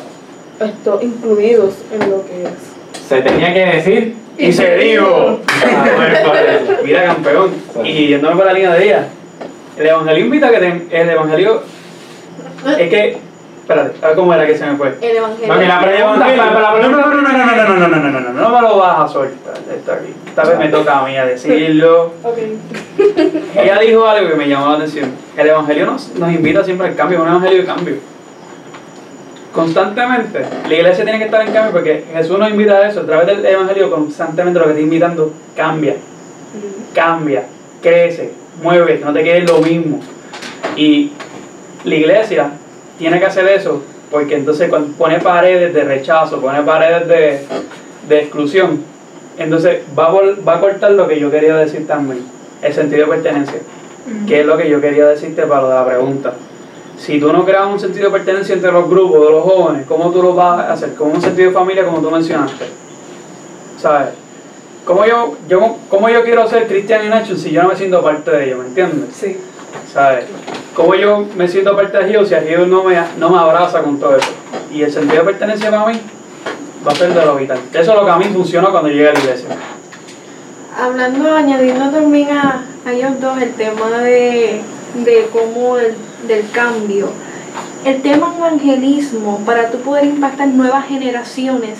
esto, incluidos en lo que es. Se tenía que decir Y se eso. [LAUGHS] Mira, campeón. Y yéndome por la línea de ella, el evangelio invita a que te- el evangelio es que. Espérate, cómo era que se me fue. El evangelio. Mami, la pregunta, No, no, pregunta- no, no, no, no, no, no, no, no, no, no, no, no me lo vas a soltar. Está aquí. Esta vez me toca a mí a decirlo. Ella dijo algo que me llamó la atención. El evangelio nos, nos invita siempre al cambio, un evangelio de cambio. constantemente. La iglesia tiene que estar en cambio porque Jesús nos invita a eso. A través del Evangelio, constantemente lo que está invitando cambia. Cambia, crece, mueve, no te quedes lo mismo. Y la iglesia tiene que hacer eso porque entonces pone paredes de rechazo, pone paredes de, de exclusión, entonces va a, va a cortar lo que yo quería decir también, el sentido de pertenencia, que es lo que yo quería decirte para lo de la pregunta si tú no creas un sentido de pertenencia entre los grupos de los jóvenes, ¿cómo tú lo vas a hacer? Con un sentido de familia como tú mencionaste. ¿Sabes? ¿Cómo yo, yo, cómo yo quiero ser cristiano en action si yo no me siento parte de ellos? ¿Me entiendes? Sí. ¿Sabes? ¿Cómo yo me siento ellos si ellos no me, no me abraza con todo eso? Y el sentido de pertenencia para mí va a ser de lo vital. Eso es lo que a mí funciona cuando llegué a la iglesia. Hablando, añadiendo también a, a ellos dos el tema de, de cómo el del cambio. El tema evangelismo, para tú poder impactar nuevas generaciones,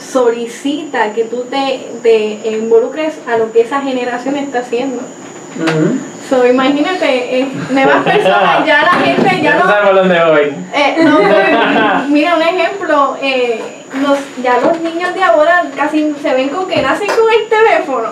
solicita que tú te, te involucres a lo que esa generación está haciendo. So, imagínate, eh, nuevas personas, ya la gente ya no. sabemos dónde voy. Eh, no, [LAUGHS] mira, un ejemplo, eh, los, ya los niños de ahora casi se ven con que nacen con el teléfono.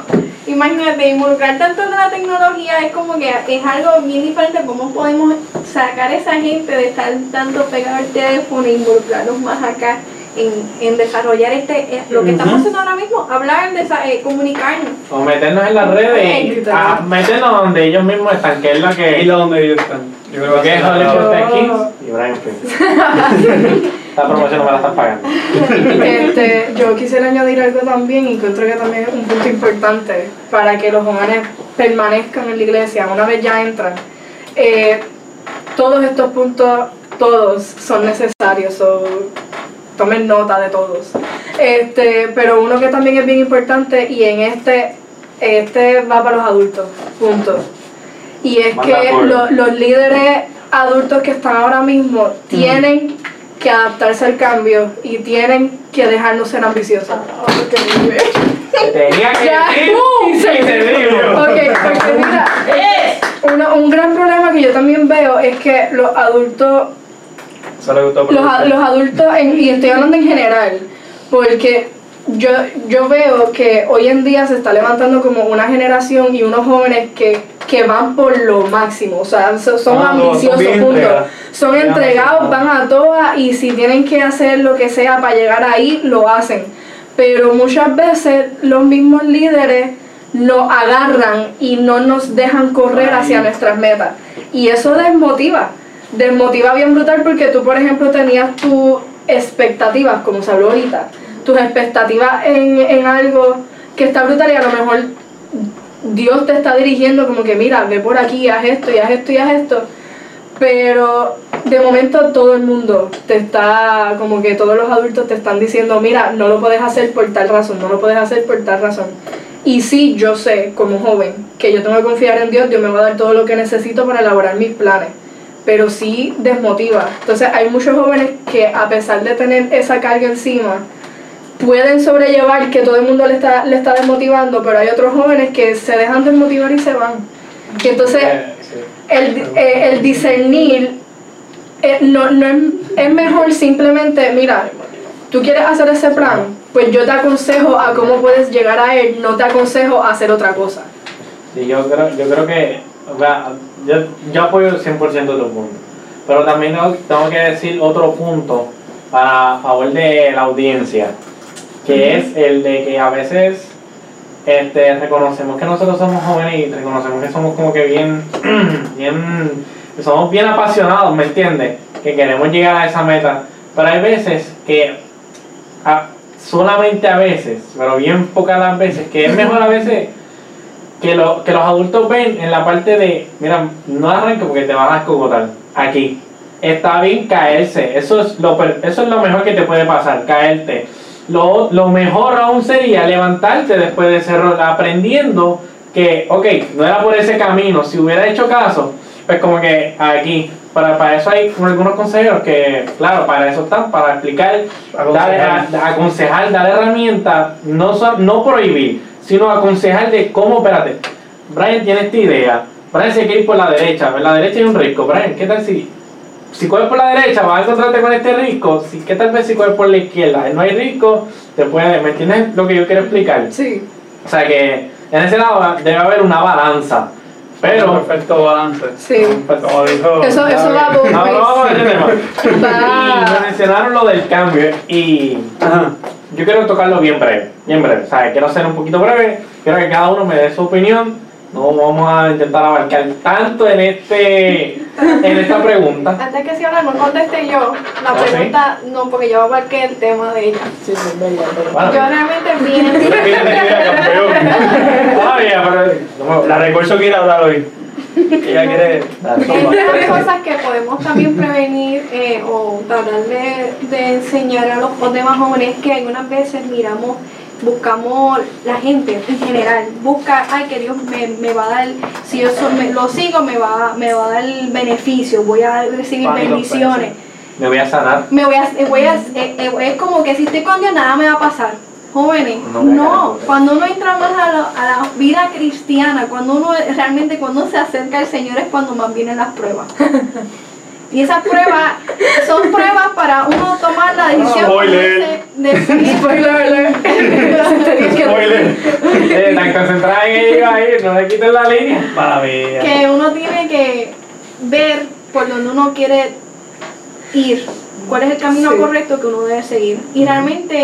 Imagínate, involucrar tanto en la tecnología es como que es algo bien diferente. ¿Cómo podemos sacar a esa gente de estar tanto pegado al teléfono e involucrarlos más acá? En, en desarrollar este eh, lo que estamos haciendo ahora mismo, hablar, de, eh, comunicarnos. O meternos en las redes y a, meternos donde ellos mismos están, que es lo que... Y donde ellos están. Yo creo que es Hollywood Kings y Brian [LAUGHS] Esta promoción no me la están pagando. Este, yo quisiera añadir algo también, y encuentro que también es un punto importante para que los jóvenes permanezcan en la iglesia una vez ya entran. Eh, todos estos puntos, todos son necesarios tomen nota de todos. Este, pero uno que también es bien importante y en este, este va para los adultos, punto. Y es que los líderes adultos que están ahora mismo tienen que adaptarse al cambio y tienen que dejarnos ser ambiciosos. Tenía que decir, [LAUGHS] porque mira, un gran problema que yo también veo es que los adultos los, los adultos, y estoy hablando en general, porque yo, yo veo que hoy en día se está levantando como una generación y unos jóvenes que, van por lo máximo, o sea, son, ah, ambiciosos, son, entregados, van a todas y si tienen que hacer lo que sea para llegar ahí, lo hacen. Pero muchas veces los mismos líderes nos agarran y no nos dejan correr hacia nuestras metas. Y eso desmotiva desmotiva bien brutal porque tú, por ejemplo, tenías tus expectativas, como se habló ahorita, tus expectativas en, en algo que está brutal y a lo mejor Dios te está dirigiendo como que mira, ve por aquí, haz esto y haz esto y haz esto. Pero de momento todo el mundo te está, como que todos los adultos te están diciendo, mira, no lo puedes hacer por tal razón, no lo puedes hacer por tal razón. Y sí, yo sé como joven que yo tengo que confiar en Dios, Dios me va a dar todo lo que necesito para elaborar mis planes pero sí desmotiva. Entonces hay muchos jóvenes que a pesar de tener esa carga encima, pueden sobrellevar que todo el mundo le está, le está desmotivando, pero hay otros jóvenes que se dejan desmotivar y se van. Y entonces el, eh, el discernir eh, no, no es, es mejor simplemente, mira, tú quieres hacer ese plan, pues yo te aconsejo a cómo puedes llegar a él, no te aconsejo a hacer otra cosa. Sí, yo creo, yo creo que yo, yo apoyo 100% tu punto. Pero también tengo que decir otro punto para favor de la audiencia, que es el de que a veces este, reconocemos que nosotros somos jóvenes y reconocemos que somos como que bien, [CLEARS THROAT] bien, somos bien apasionados, ¿me entiendes? Que queremos llegar a esa meta. Pero hay veces que, solamente a veces, pero bien pocas las veces, que es mejor a veces que, lo, que los adultos ven en la parte de, mira, no arranque porque te van a escogotar. Aquí. Está bien caerse. Eso es lo, eso es lo mejor que te puede pasar, caerte. Lo, lo mejor aún sería levantarte después de ese rol, aprendiendo que, ok, no era por ese camino. Si hubiera hecho caso, pues como que aquí, para, para eso hay algunos consejeros que, claro, para eso están, para explicar, aconsejar, dar, aconsejar, dar herramientas, no, no prohibir sino aconsejar de cómo, espérate, Brian tiene esta idea, Brian se quiere ir por la derecha, por la derecha hay un rico, Brian, ¿qué tal si si coges por la derecha vas a encontrarte con este risco, si, ¿qué tal vez si coges por la izquierda? No hay risco, te puede, ¿me entiendes lo que yo quiero explicar? Sí. O sea que en ese lado debe haber una balanza. Pero. Perfecto balance. Sí. Como dijo. Eso, eso va por No, no, no, Y me mencionaron lo del cambio y Ajá. Yo quiero tocarlo bien breve, bien breve. O sea, quiero ser un poquito breve, quiero que cada uno me dé su opinión. No vamos a intentar abarcar tanto en este en esta pregunta. Antes que si ahora no conteste yo, la ¿Ah, sí? pregunta, no, porque yo abarqué el tema de ella. Sí, sí, es verdad, es verdad. Bueno, Yo realmente bien. [LAUGHS] [LAUGHS] Todavía, pero no La recurso quiere hablar hoy. Ella quiere. Dale. Hay muchas cosas que podemos también prevenir eh, o tratar de, de enseñar a los, demás jóvenes que algunas veces miramos, buscamos la gente en general, busca, ay que Dios me, me va a dar, si yo so- me- lo sigo me va, me va a dar beneficio, voy a recibir Pánico, bendiciones. Me voy a sanar. me voy a, eh, voy a eh, eh, es como que si estoy con Dios nada me va a pasar. Jóvenes, No cuando uno entra más a la, a la vida cristiana, cuando uno realmente cuando se acerca al Señor es cuando más vienen las pruebas. [LAUGHS] Y esas pruebas son pruebas para uno tomar la decisión Spoiler. dice, decir, [LAUGHS] Spoiler. Eh, tan concentrada en ello ahí, no le quiten la línea. Mía. que uno tiene que ver por donde uno quiere ir, cuál es el camino Sí. correcto que uno debe seguir. Y realmente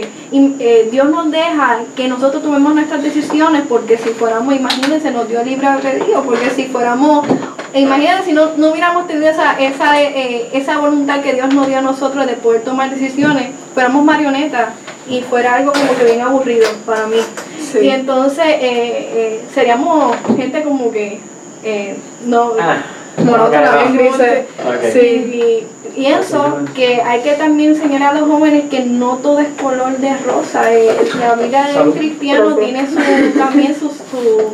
eh, eh, Dios nos deja que nosotros tomemos nuestras decisiones porque si fuéramos, imagínense, nos dio libre albedrío, porque si fuéramos, e imagínense si no, no hubiéramos tenido esa, esa, eh, esa voluntad que Dios nos dio a nosotros de poder tomar decisiones, fuéramos marionetas y fuera algo como que bien aburrido para mí. Sí. Y entonces eh, eh, seríamos gente como que eh, no Ah, Bien no. grises. Sí. y pienso que hay que también enseñar a los jóvenes que no todo es color de rosa. eh, la vida del cristiano tiene su, también sus, su-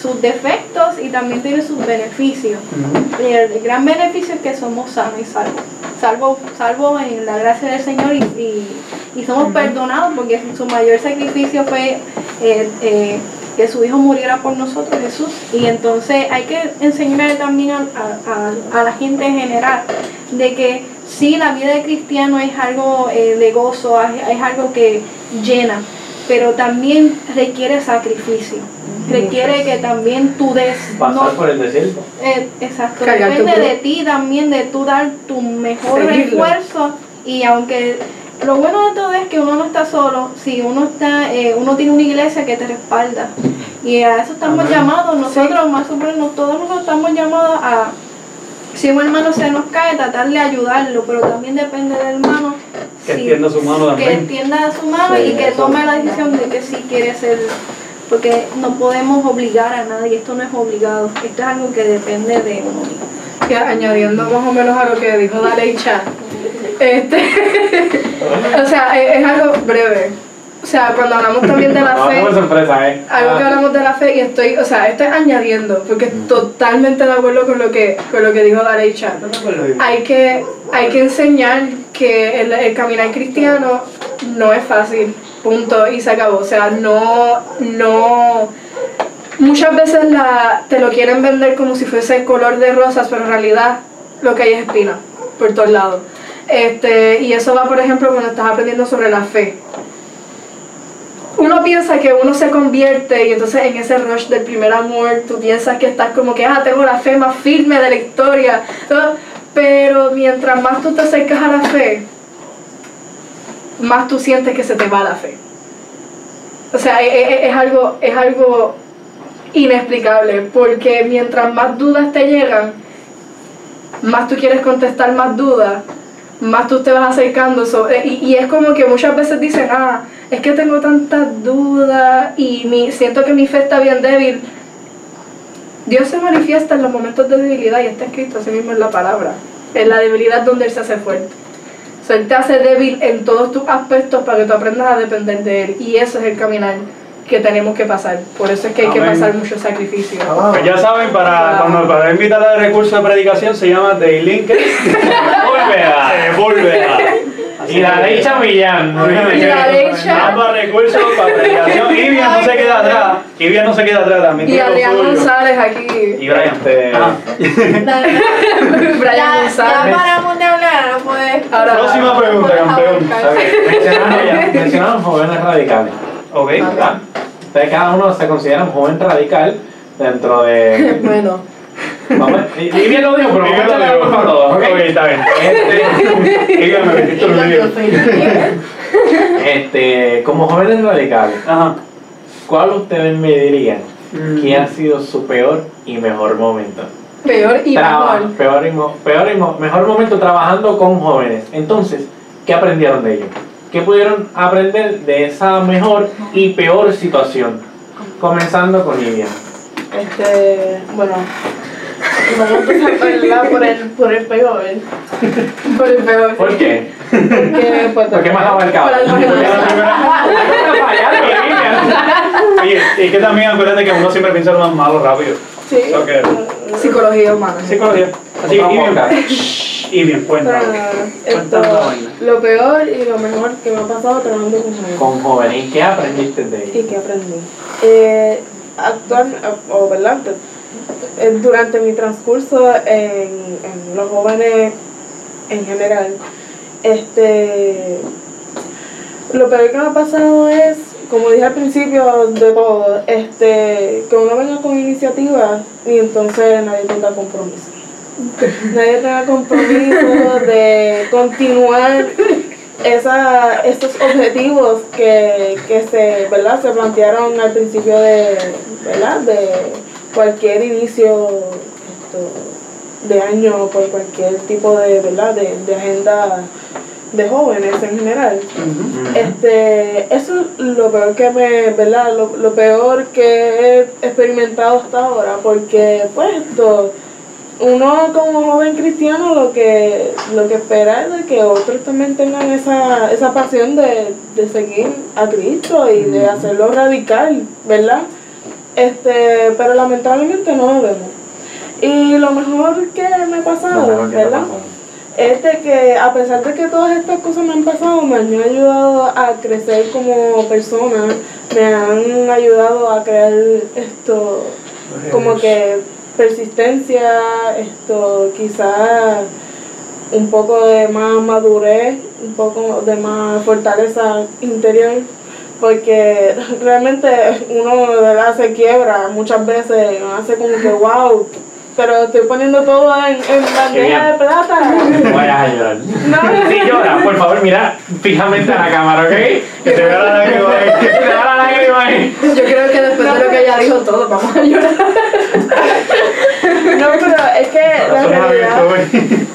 sus defectos y también tiene sus beneficios. Y el gran beneficio es que somos sanos y salvos. Salvo, salvo en la gracia del Señor y, y, y somos perdonados porque su mayor sacrificio fue eh, eh, que su Hijo muriera por nosotros, Jesús. Y entonces hay que enseñarle también a, a- a- a la gente en general de que sí, la vida de cristiano es algo eh, de gozo, es, es algo que llena, pero también requiere sacrificio. Requiere que también tú des. Pasar no- por el desierto. eh, exacto, Cargar depende de ti también, de tú dar tu mejor Seguirlo. esfuerzo y aunque lo bueno de todo es que uno no está solo, si uno está, eh, uno tiene una iglesia que te respalda y a eso estamos Amén. llamados, nosotros más o menos todos nosotros estamos llamados a si un hermano se nos cae, tratar de ayudarlo, pero también depende del hermano Que si- extienda su mano que también. extienda su mano Sí, y que eso. tome la decisión de que sí quiere ser porque no podemos obligar a nadie, esto no es obligado, esto es algo que depende de uno mismo. Que añadiendo más o menos a lo que dijo este, [LAUGHS] o sea, es, es algo breve. O sea, cuando hablamos también de la [LAUGHS] No, fe, sorpresa, ¿eh? algo que Ah, hablamos de la fe y estoy, o sea, estoy añadiendo, porque totalmente de acuerdo con lo que, con lo que dijo Dalecha. Hay que, hay que enseñar que el, el caminar cristiano no es fácil, punto, y se acabó. O sea, no, no, muchas veces la, te lo quieren vender como si fuese color de rosas, pero en realidad lo que hay es espina por todos lados. Este, y eso va, por ejemplo, cuando estás aprendiendo sobre la fe. Uno piensa que uno se convierte y entonces en ese rush del primer amor tú piensas que estás como que, ah, tengo la fe más firme de la historia. Pero mientras más tú te acercas a la fe, más tú sientes que se te va la fe. O sea, e- e- es, algo, es algo inexplicable, porque mientras más dudas te llegan, más tú quieres contestar más dudas, más tú te vas acercando. sobre- y, y es como que muchas veces dicen, ah, es que tengo tantas dudas y mi, siento que mi fe está bien débil. Dios se manifiesta en los momentos de debilidad y está escrito así mismo en la palabra. En la debilidad donde Él se hace fuerte. O sea, Él te hace débil en todos tus aspectos para que tú aprendas a depender de Él. Y eso es el caminar que tenemos que pasar. Por eso es que hay que pasar mucho sacrificio. Pues ya saben, para cuando para invitar al recurso de predicación se llama Daylink. [LAUGHS] Volvea. Volvea. Y la lecha Millán. Fíjate Y que la lecha. Ambos recursos para premiación. Ivia no se queda atrás. Ivia no se queda atrás también. Y Adrián. González aquí. Y Brian. Este, Ajá. Brian Ya, González. ya paramos de hablar, no puedes. Ahora- Próxima pregunta, campeón. mencionaron jóvenes radicales. Ok. ¿verdad? Entonces cada uno se considera un joven radical dentro de... [LAUGHS] Bueno, Vamos, y, y bien lo digo, pero vamos a echarle la culpa a todos, ¿ok? Está bien. Este, [LAUGHS] este, como jóvenes radicales, Ajá. ¿cuál ustedes me dirían Mm. que ha sido su peor y mejor momento? peor y Traba- mejor. peor y, mo- peor y mo- mejor momento trabajando con jóvenes. Entonces, ¿qué aprendieron de ellos? ¿Qué pudieron aprender de esa mejor y peor situación? Comenzando con Livia. Este, bueno, vamos a por el, por el peor. Por el peor. ¿Por qué? Porque, pues, Porque más abarcado. Por el más [LAUGHS] Oye, y que también acuérdate que uno siempre piensa lo más malo rápido. Sí. So que- Psicología humana. Psicología. Así que, y bien, cuenta. Para esto, Cuéntanos la vaina. lo peor y lo mejor que me ha pasado trabajando con jóvenes. Con jóvenes. ¿Y qué aprendiste de ¿Y ellos? qué aprendí? Eh, actual, o verdad, eh, durante mi transcurso en, en los jóvenes en general, este, lo peor que me ha pasado es, como dije al principio de todo, este, que uno venga con iniciativa y entonces nadie tenga compromiso. Nadie tenga compromiso de continuar esa, estos objetivos que, que se, ¿verdad? se plantearon al principio de, ¿verdad? de cualquier inicio esto, de año, por cualquier tipo de, ¿verdad? de, de agenda de jóvenes en general. Este, eso es lo peor que me, ¿verdad? Lo, lo peor que he experimentado hasta ahora, porque pues esto, uno como joven cristiano lo que, lo que espera es de que otros también tengan esa, esa pasión de, de seguir a Cristo y de hacerlo radical, ¿verdad? Este, pero lamentablemente no lo vemos. Y lo mejor que me ha pasado, ¿verdad? Es de que a pesar de que todas estas cosas me han pasado, me han ayudado a crecer como persona, me han ayudado a crear esto, como que persistencia, esto, quizás un poco de más madurez, un poco de más fortaleza interior, porque realmente uno de verdad se quiebra muchas veces, hace como que wow, pero estoy poniendo todo en, en bandeja de plata. No vayas a llorar. No. Si lloras, por favor, mira fijamente a la cámara, ¿ok? Que te vea la lágrima ahí. Que te vea la lágrima ahí. Yo creo que después de lo que ella dijo todo, vamos a llorar. No, pero es que la realidad,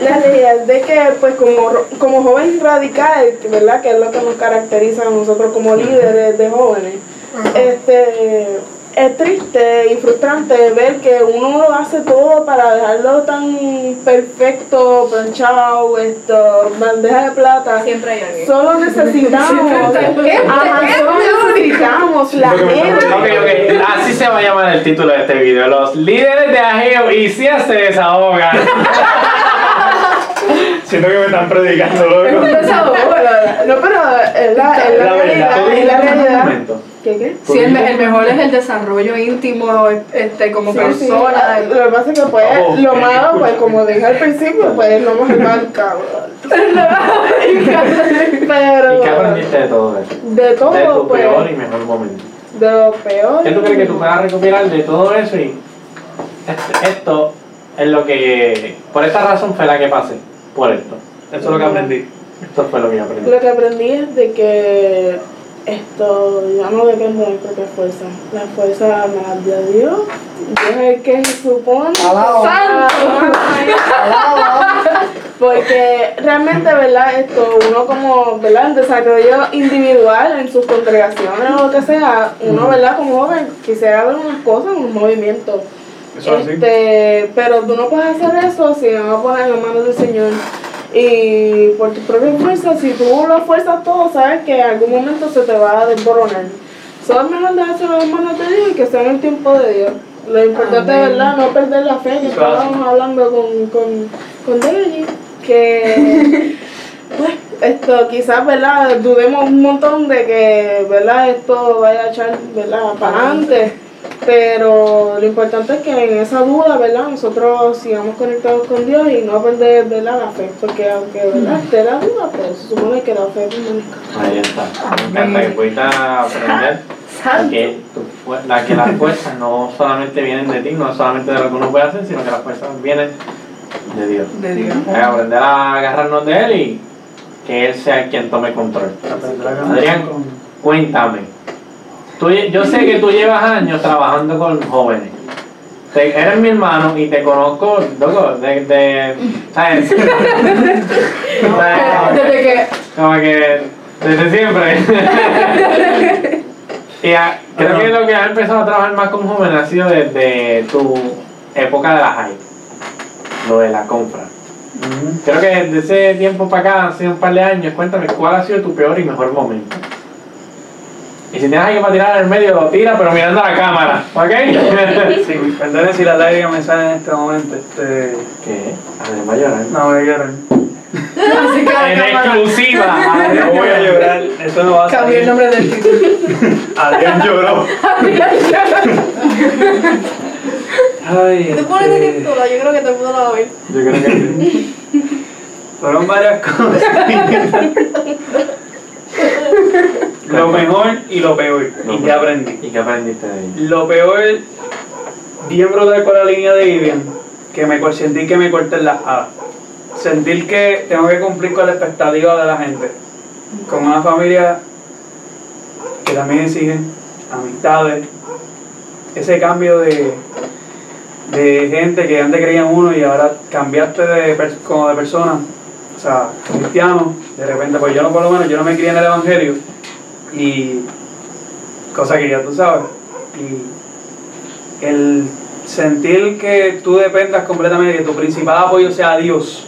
la realidad es de que pues como, como joven radical, que, ¿verdad? Que es lo que nos caracteriza a nosotros como líderes de jóvenes, este es triste y frustrante ver que uno hace todo para dejarlo tan perfecto, planchado, esto, bandeja de plata. Siempre hay alguien. Solo [LAUGHS] necesitamos, ajá, solo [LAUGHS] necesitamos la gente. Ok, ok, así se va a llamar el título de este video. Los líderes de Ageo y si se desahogan. [LAUGHS] Siento que me están predicando, loco. No, pero es la, es la La verdad. realidad. Es la realidad. ¿Qué qué? Sí, el, el mejor es el desarrollo íntimo, este, como Sí, sí, persona. Lo que pasa es que pues Oh, lo malo, pues como dije al principio, pues lo más [LAUGHS] marcado. [LAUGHS] Pero ¿Y qué aprendiste de todo eso? de De todo, tu pues, peor y mejor momento. de lo peor. ¿Qué tú crees que tú puedas recopilar de todo eso y este- esto es lo que, por esta razón fue la que pasé, por esto. Eso es lo que aprendí. Esto fue lo que aprendí. Lo que aprendí es de que esto ya no depende de mi propia fuerza. La fuerza me la dio Dios. Dios es el que se supone. ¡Santo! Porque realmente, ¿verdad? Esto, uno como, ¿verdad? En desarrollo individual, en sus congregaciones o lo que sea, uno, ¿verdad? Como joven, quisiera ver unas cosas, unos movimientos. Eso es así. Este, pero tú no puedes hacer eso si no poner en manos del Señor. Y por tu propia fuerza, si tú lo fuerzas todo, sabes que en algún momento se te va a desboronar. Solo es mejor dejárselo en las manos de Dios y que sea en el tiempo de Dios. Lo importante es, ¿verdad? No perder la fe, que estábamos hablando con, con, con Deji, que [LAUGHS] pues esto quizás, ¿verdad? Dudemos un montón de que, ¿verdad? Esto vaya a echar, ¿verdad? Para adelante. Pero lo importante es que en esa duda, ¿verdad? Nosotros sigamos conectados con Dios y no perder, ¿verdad? La fe. Porque aunque, ¿verdad? Esté la duda, pues se supone que la fe permanezca. Ahí está. Me encanta aprender que, tu la, que las fuerzas no solamente vienen de ti, no solamente de lo que uno puede hacer, sino que las fuerzas vienen de Dios. De Dios. Hay aprender a agarrarnos de Él y que Él sea quien tome control. Adrián, cuéntame. Tú, yo sé que tú llevas años trabajando con jóvenes. Te- eres mi hermano y te conozco, loco, de, de ¿sabes? [LAUGHS] ¿Sabes? Desde que Como que desde siempre. [LAUGHS] y a- creo que lo que has empezado a trabajar más con jóvenes ha sido desde tu época de la high. Lo de la compra. Creo que desde ese tiempo para acá, hace un par de años, cuéntame cuál ha sido tu peor y mejor momento. Y si tienes alguien para tirar en el medio, lo tira, pero mirando a la cámara, ¿ok? [LAUGHS] Sí, perdonen si la lágrima me sale en este momento. Este, ¿Qué? Además llorar. no voy a llorar. En exclusiva. [LAUGHS] No voy a llorar. Eso no va a Cambié el salir. nombre del título. [LAUGHS] Adrián lloró. Ay, Si tú pones este, de título, yo creo que todo el mundo lo va a ver. Yo creo que sí. Fueron varias cosas. Lo mejor y lo peor. Lo y qué aprendí. ¿Y qué aprendiste de ahí? Lo peor, bien brutal con la línea de Vivian, que me sentí que me corté las alas. Sentir que tengo que cumplir con la expectativa de la gente. Con una familia que también exige amistades. Ese cambio de, de gente que antes creían uno y ahora cambiaste de, como de persona. O sea, cristiano, de repente, pues yo no por lo menos, yo no me crié en el Evangelio. Y cosa que ya tú sabes. Y el sentir que tú dependas completamente, que tu principal apoyo sea Dios,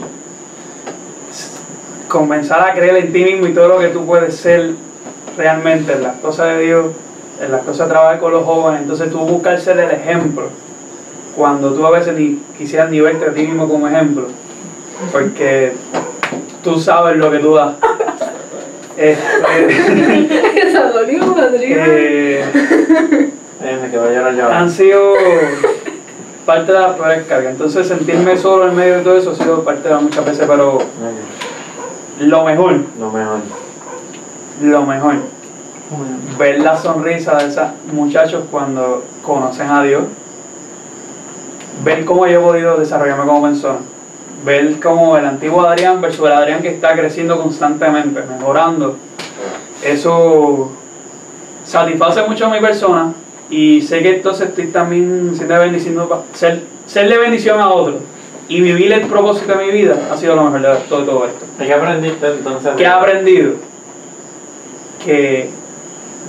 comenzar a creer en ti mismo y todo lo que tú puedes ser realmente en las cosas de Dios, en las cosas de trabajar con los jóvenes, entonces tú buscar ser el ejemplo, cuando tú a veces ni quisieras ni verte a ti mismo como ejemplo, porque tú sabes lo que tú das. Este, [LAUGHS] Esa dolió, Adrián. eh, Déjame que voy a llorar yo. han sido parte de las peores cargas. Entonces sentirme solo en medio de todo eso ha sido parte de las muchas veces, pero lo mejor, Lo mejor. lo mejor, ver la sonrisa de esos muchachos cuando conocen a Dios, ver cómo yo he podido desarrollarme como persona, ver cómo el antiguo Adrián versus el Adrián que está creciendo constantemente, mejorando, eso satisface mucho a mi persona y sé que entonces estoy también siendo pa- ser, ser de bendición a otros y vivir el propósito de mi vida ha sido lo mejor de todo, todo esto. ¿Y qué aprendiste entonces? ¿Qué he aprendido? Que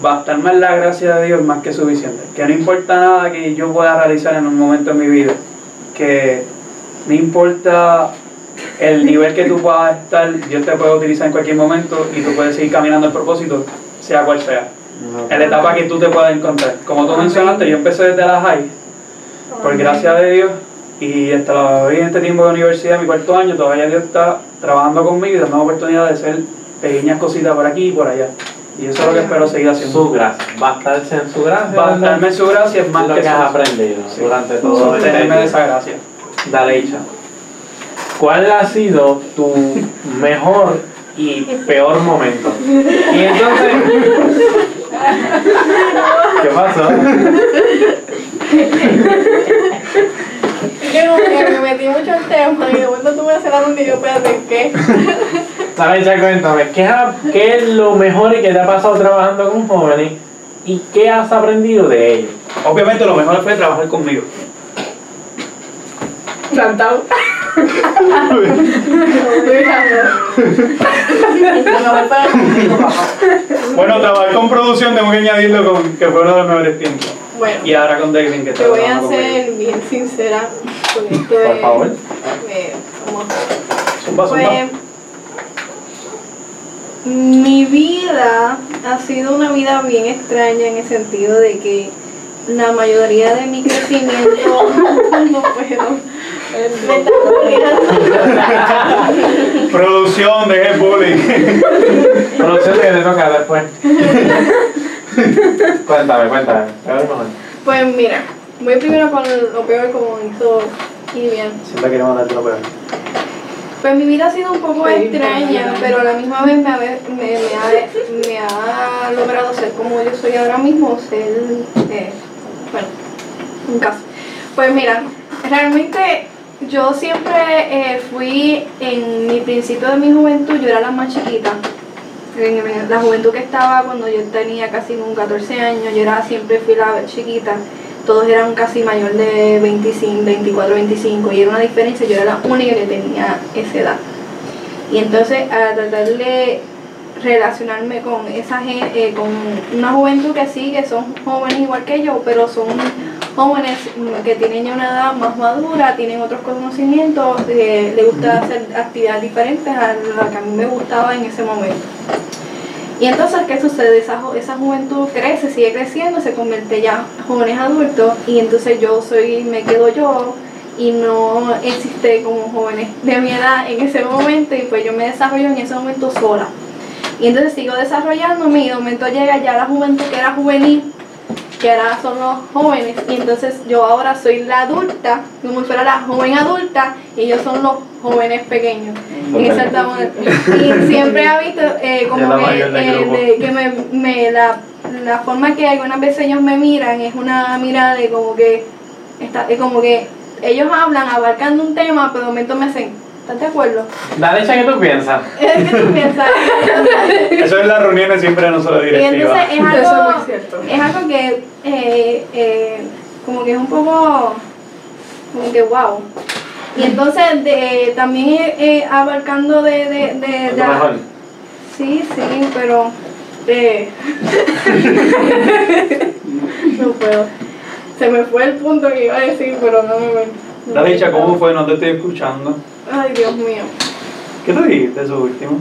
bastarme en la gracia de Dios es más que suficiente. Que no importa nada que yo pueda realizar en un momento de mi vida. Que no importa el nivel que tú puedas estar, Dios te puede utilizar en cualquier momento y tú puedes seguir caminando el propósito, sea cual sea. En la etapa que tú te puedas encontrar. Como tú mencionaste, yo empecé desde la high, por gracia de Dios, y hasta hoy en este tiempo de universidad, mi cuarto año, todavía Dios está trabajando conmigo y dando oportunidad de hacer pequeñas cositas por aquí y por allá. Y eso es lo que espero seguir haciendo. Su gracia. Bastarse en su gracia. Bastarme en su gracia es más lo que que has aprendido Sí. durante todo este Sostenerme de tiempo. esa gracia. Dale, Isha. ¿Cuál ha sido tu mejor y peor momento? Y entonces. ¿Qué pasó? Que me metí mucho en tema y de momento tú me haces la y yo, espérate, ¿qué? ¿Sabes, ya cuéntame, ¿qué, ha- ¿qué es lo mejor que te ha pasado trabajando con jóvenes y qué has aprendido de ellos? Obviamente lo mejor fue trabajar conmigo. Plantado. Bueno, trabajar con producción tengo que añadirlo con que fue uno de los mejores tiempos. Bueno, Y ahora con Devin que te voy a ser bien sincera con [LAUGHS] esto de... Por favor. eh, como- Zumba, zumba. Pues, mi vida ha sido una vida bien extraña en el sentido de que la mayoría de mi crecimiento [LAUGHS] no puedo. [LAUGHS] Producción, deje el bullying. [LAUGHS] Producción que te toca después. cuéntame, cuéntame. A ver, mejor. Pues mira, voy primero con lo peor como hizo bien. Siempre queremos darte lo peor. Pues mi vida ha sido un poco Sí, extraña, pero a la misma vez me ha, me, me ha, me ha logrado ser como yo soy ahora mismo, ser, eh, bueno, un caso. Pues mira, realmente yo siempre eh, fui, en mi principio de mi juventud, yo era la más chiquita. En la juventud que estaba cuando yo tenía casi un 14 años, yo era, siempre fui la chiquita. Todos eran casi mayor de 25, 24, 25 y era una diferencia, yo era la única que tenía esa edad. Y entonces a tratar de relacionarme con esa gente, con una juventud que sí, que son jóvenes igual que yo, pero son jóvenes que tienen ya una edad más madura, tienen otros conocimientos, eh, les gusta hacer actividades diferentes a la que a mí me gustaba en ese momento. Y entonces, ¿qué sucede? Esa, ju- esa juventud crece, sigue creciendo, se convierte ya en jóvenes adultos y entonces yo soy, me quedo yo y no existe como jóvenes de mi edad en ese momento y pues yo me desarrollo en ese momento sola. Y entonces sigo desarrollándome y de momento llega ya la juventud que era juvenil, que ahora son los jóvenes y entonces yo ahora soy la adulta, como si fuera la joven adulta y ellos son los jóvenes pequeños. En. Y siempre ha visto eh, como que, eh, de- que me, me- la, la forma que algunas veces ellos me miran es una mirada de como que, está, es como que ellos hablan abarcando un tema, pero de momento me hacen, ¿estás de acuerdo? Dale, ¿qué tú piensas? [LAUGHS] ¿Qué tú piensas? Eso es las reuniones siempre de nosotros Y directivas. entonces es Eso algo, es muy cierto. es algo que eh, eh, como que es un poco como que wow. Y entonces de, también eh, eh, abarcando de, de, de, Es de- lo mejor. Sí, sí, pero eh, [LAUGHS] no puedo. Se me fue el punto que iba a decir, pero no me no La dicha, ¿cómo fue? No te estoy escuchando. Ay, Dios mío. ¿Qué tú dijiste eso último?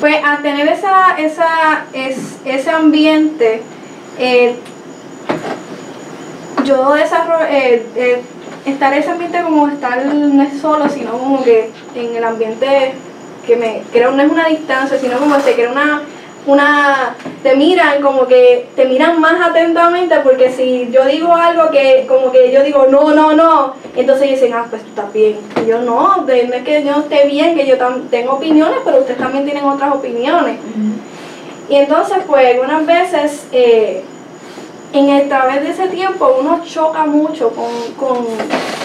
Pues a tener esa, esa, es, ese ambiente, eh, yo desarrollo, eh, eh, estar ese ambiente como estar no es solo, sino como que en el ambiente que me crea, no es una distancia, sino como se crea una, una, te miran como que, te miran más atentamente porque si yo digo algo que como que yo digo no, no, no, entonces dicen, ah, pues tú estás bien. Y yo no, no es que yo esté bien, que yo tam- tengo opiniones, pero ustedes también tienen otras opiniones. Y entonces, pues, algunas veces, eh, en el través de ese tiempo, uno choca mucho con, con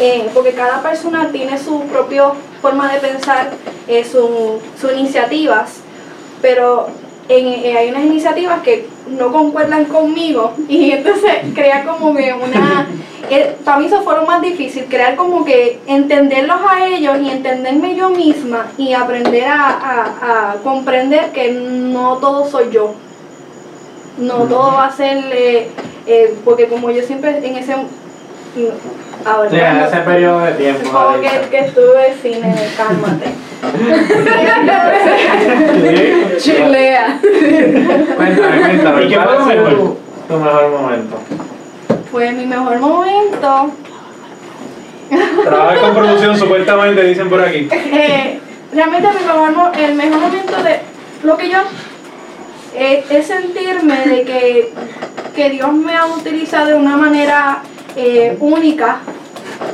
eh, porque cada persona tiene su propia forma de pensar, eh, su- sus iniciativas, pero en- eh, hay unas iniciativas que no concuerdan conmigo y [LAUGHS] entonces crea como que una... eh, para mí eso fue lo más difícil, crear como que entenderlos a ellos y entenderme yo misma y aprender a, a- a comprender que no todo soy yo. No todo va a ser, eh, eh, porque como yo siempre en ese... Ahora, Sí, en ese periodo de tiempo. como que, estuve cine, cálmate. Sí. Chilea. Cuéntame, cuéntame. ¿Y qué ¿cuál fue tu, tu mejor momento? Fue mi mejor momento. Trabajar con producción supuestamente dicen por aquí. Eh, realmente mi mejor el mejor momento de lo que yo eh, es sentirme de que, que Dios me ha utilizado de una manera eh, única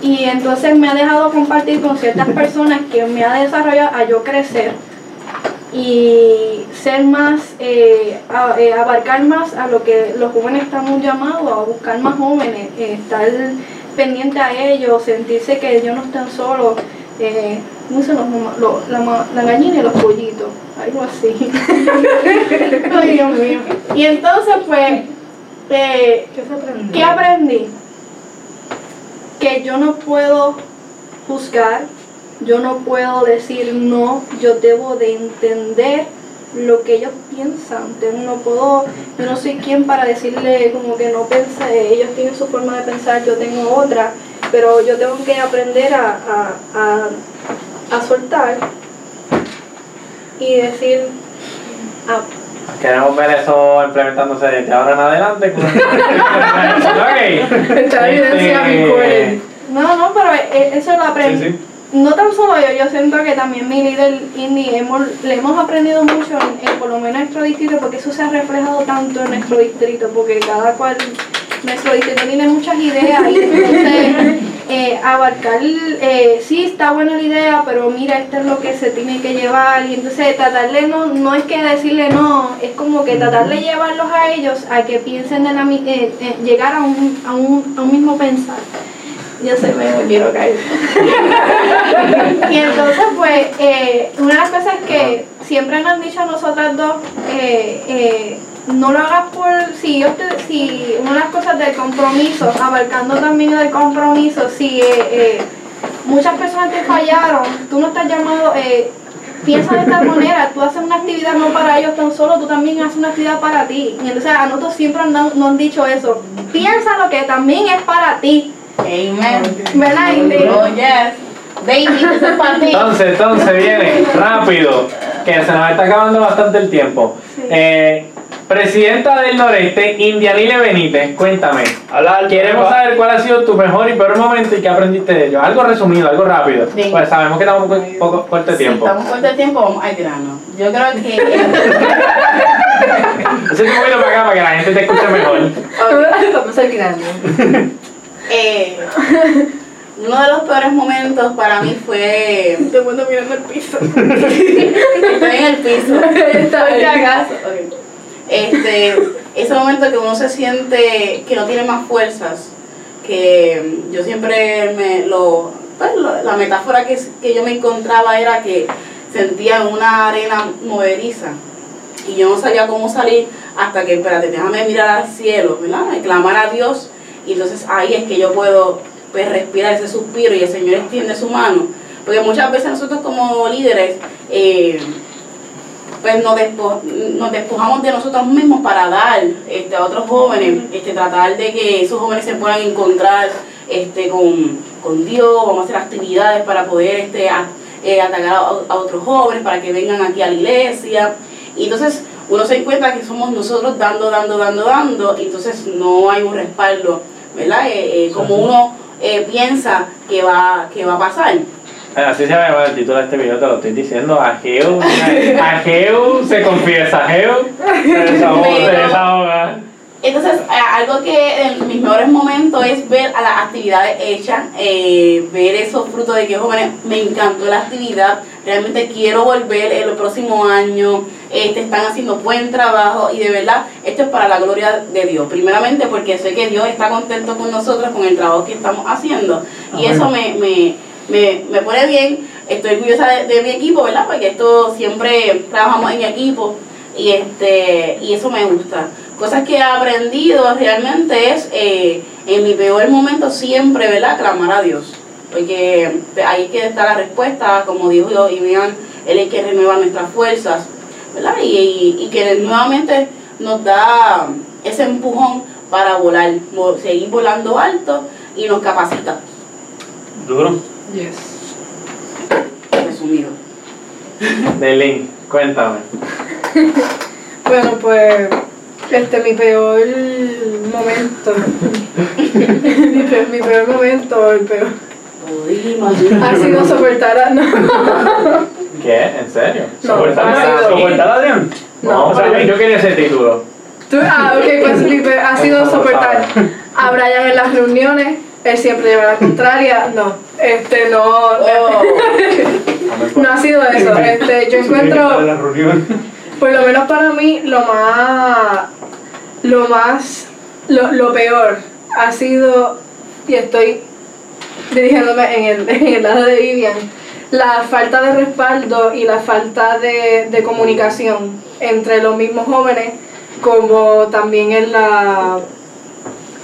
y entonces me ha dejado compartir con ciertas personas que me ha desarrollado a yo crecer y ser más, eh, a- eh, abarcar más a lo que los jóvenes estamos llamados, a buscar más jóvenes, eh, estar pendiente a ellos, sentirse que ellos no están solos. Eh, ¿Cómo se los mama- lo- la, gallina y los pollitos? Algo así. [LAUGHS] Ay, Dios mío. Y entonces, pues, ¿Qué? ¿Qué aprendí? Que yo no puedo juzgar, yo no puedo decir no, yo debo de entender lo que ellos piensan. Yo no puedo, yo no soy quien para decirle como que no piensa, ellos tienen su forma de pensar, yo tengo otra, pero yo tengo que aprender a, a, a, a soltar y decir, ah, Queremos ver eso implementándose desde ahora en adelante. [LAUGHS] Está evidencia Este, no, no, pero eh, eso lo aprendí. Sí, sí. no tan solo yo, yo siento que también mi líder indie hemos, le hemos aprendido mucho en, en por lo menos nuestro distrito porque eso se ha reflejado tanto en nuestro distrito porque cada cual nuestro distrito tiene muchas ideas y entonces eh, abarcar eh, sí está buena la idea pero mira esto es lo que se tiene que llevar y entonces tratarle no no es que decirle no es como que tratar de llevarlos a ellos a que piensen en la eh, eh, llegar a un, a un, a un mismo pensar yo sé, me quiero caer. [LAUGHS] y entonces, pues, eh, una de las cosas que siempre nos han dicho a nosotras dos, eh, eh, no lo hagas por, si yo te, si una de las cosas del compromiso, abarcando también el compromiso, si eh, eh, muchas personas te fallaron, tú no estás llamado, eh, piensa de esta manera, tú haces una actividad no para ellos tan solo, tú también haces una actividad para ti. Y entonces a nosotros siempre nos han, nos han dicho eso, piensa lo que también es para ti. Amen. ¿Verdad, Indy? Oh, yes. Entonces, entonces viene rápido, que se nos está acabando bastante el tiempo. Eh, presidenta del Noreste, Indianile Benítez, cuéntame. Queremos saber cuál ha sido tu mejor y peor momento y qué aprendiste de ello. Algo resumido, algo rápido. Sí. Pues sabemos que estamos un poco corto de Si tiempo. estamos corto de tiempo, vamos al grano. Yo creo que. [LAUGHS] Ese es un poquito para acá para que la gente te escuche mejor. Vamos al grano. [LAUGHS] eh, uno de los peores momentos para mí fue. Te mundo mirando el piso. [LAUGHS] Estoy en el piso. Está Por si bien. acaso. Este, ese momento que uno se siente que no tiene más fuerzas, que yo siempre me lo, pues, la metáfora que, que yo me encontraba era que sentía una arena movediza y yo no sabía cómo salir hasta que, espérate, déjame mirar al cielo, ¿verdad? Y clamar a Dios y entonces ahí es que yo puedo pues, respirar ese suspiro y el Señor extiende su mano. Porque muchas veces nosotros como líderes, eh, pues nos, despo- nos despojamos de nosotros mismos para dar este, a otros jóvenes, este, tratar de que esos jóvenes se puedan encontrar este, con, con Dios, vamos a hacer actividades para poder este, a- eh, atacar a, a otros jóvenes, para que vengan aquí a la iglesia. Y entonces uno se encuentra que somos nosotros dando, dando, dando, dando, y entonces no hay un respaldo, ¿verdad? Eh, eh, como uno eh, piensa que va, que va a pasar. Eh, Así se va a llamar el título de este video, te lo estoy diciendo. Ageu, [LAUGHS] Ageu se confiesa, Ageu se desahoga, se Pero- desahoga. Entonces, eh, algo que en mis mejores momentos es ver a las actividades hechas, eh, ver esos frutos de que jóvenes, me encantó la actividad, realmente quiero volver el próximo año, este, están haciendo buen trabajo y de verdad, esto es para la gloria de Dios. Primeramente porque sé que Dios está contento con nosotros, con el trabajo que estamos haciendo y eso me, me, me, me pone bien, estoy orgullosa de, de mi equipo, ¿verdad? Porque esto siempre trabajamos en equipo y este y eso me gusta cosas que he aprendido realmente es eh, en mi peor momento siempre verdad clamar a Dios porque ahí que está la respuesta como dijo Iván él es que renueva nuestras fuerzas verdad y, y- y que nuevamente nos da ese empujón para volar seguir volando alto y nos capacita Duro. Yes. resumido Delin, cuéntame. Bueno, pues este mi peor momento. mi, peor, mi peor momento, el peor. Ha sido soportar a. No, ¿Qué? ¿En serio? No, ¿Soportar ha a- sido- ¿Soportar a Adrián? No, o sea, yo, yo quería ese título. Tú- ah, ok, pues mi peor ha sido soportar a Brian en las reuniones. Él siempre lleva la contraria. No, este no. Oh. [LAUGHS] No ha sido eso. Este, yo encuentro. Por lo menos para mí, lo más, lo más, lo, lo peor ha sido, y estoy dirigiéndome en el, [LAUGHS] en el lado de Vivian, la falta de respaldo y la falta de, de comunicación entre los mismos jóvenes, como también en la,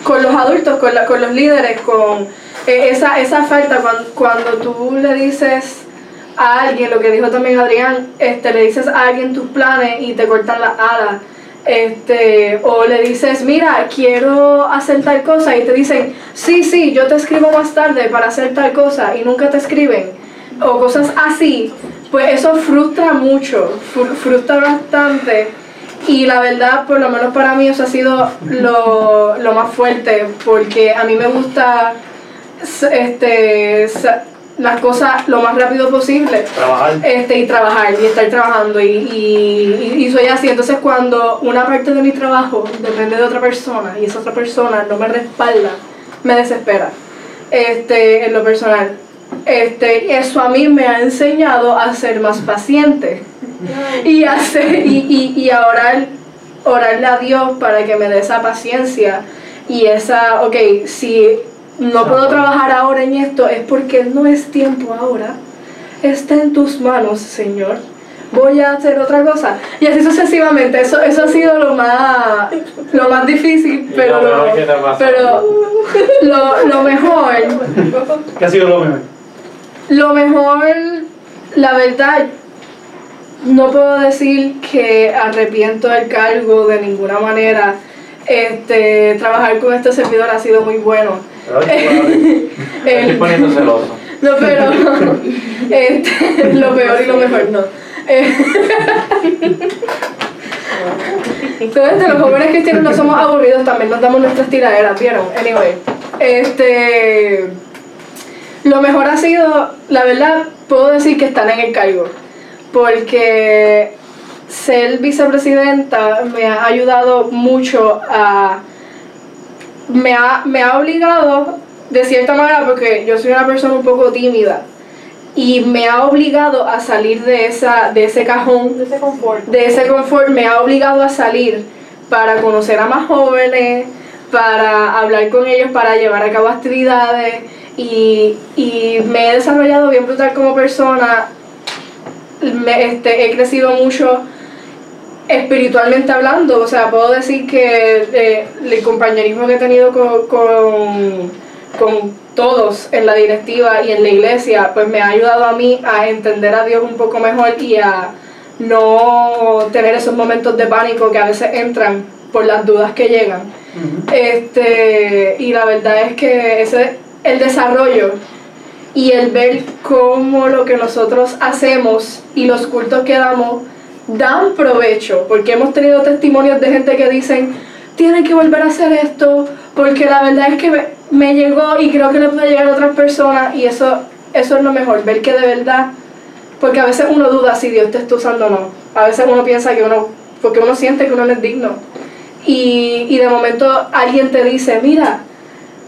con los adultos, con, la- con los líderes, con eh, esa, esa falta cuando, cuando tú le dices a alguien, lo que dijo también Adrián, este, le dices a alguien tus planes y te cortan las alas. Este, o le dices, mira, quiero hacer tal cosa y te dicen, sí, sí, yo te escribo más tarde para hacer tal cosa y nunca te escriben. O cosas así, pues eso frustra mucho, fru- frustra bastante. Y la verdad, por lo menos para mí, eso ha sido lo, lo más fuerte, porque a mí me gusta este, las cosas lo más rápido posible Trabajar. este, y trabajar y estar trabajando y, y, y- y soy así. Entonces cuando una parte de mi trabajo depende de otra persona y esa otra persona no me respalda, me desespera este, en lo personal. Este, eso a mí me ha enseñado a ser más paciente [LAUGHS] y, a ser- y, y, y a orar, orarle a Dios para que me dé esa paciencia y esa, ok, si no puedo trabajar ahora en esto es porque no es tiempo ahora, está en tus manos, Señor. Voy a hacer otra cosa. Y así sucesivamente. Eso, eso ha sido lo más, lo más difícil, pero, lo pero lo, lo mejor ¿Qué ha sido lo mejor? lo mejor, la verdad, no puedo decir que arrepiento del cargo de ninguna manera. Este, trabajar con este servidor ha sido muy bueno. [LAUGHS] El- celoso. no, pero [LAUGHS] este, lo peor y lo mejor no. Entonces, los jóvenes cristianos no somos aburridos, también nos damos nuestras tiraderas, ¿vieron? Anyway, este, lo mejor ha sido, la verdad, puedo decir que están en el cargo, porque ser vicepresidenta me ha ayudado mucho a me ha, me ha obligado, de cierta manera, porque yo soy una persona un poco tímida, y me ha obligado a salir de, esa, de ese cajón, De ese confort. de ese confort, me ha obligado a salir para conocer a más jóvenes, para hablar con ellos, para llevar a cabo actividades, y, y me he desarrollado bien brutal como persona, me, este, he crecido mucho espiritualmente hablando, o sea, puedo decir que eh, el compañerismo que he tenido con, con, con todos en la directiva y en la iglesia, pues me ha ayudado a mí a entender a Dios un poco mejor y a no tener esos momentos de pánico que a veces entran por las dudas que llegan. Este, y la verdad es que ese el desarrollo y el ver cómo lo que nosotros hacemos y los cultos que damos dan provecho, porque hemos tenido testimonios de gente que dicen, tienen que volver a hacer esto, porque la verdad es que me, llegó y creo que le puede llegar a otras personas y eso, eso es lo mejor, ver que de verdad, porque a veces uno duda si Dios te está usando o no, a veces uno piensa que uno, porque uno siente que uno no es digno, y, y de momento alguien te dice, mira,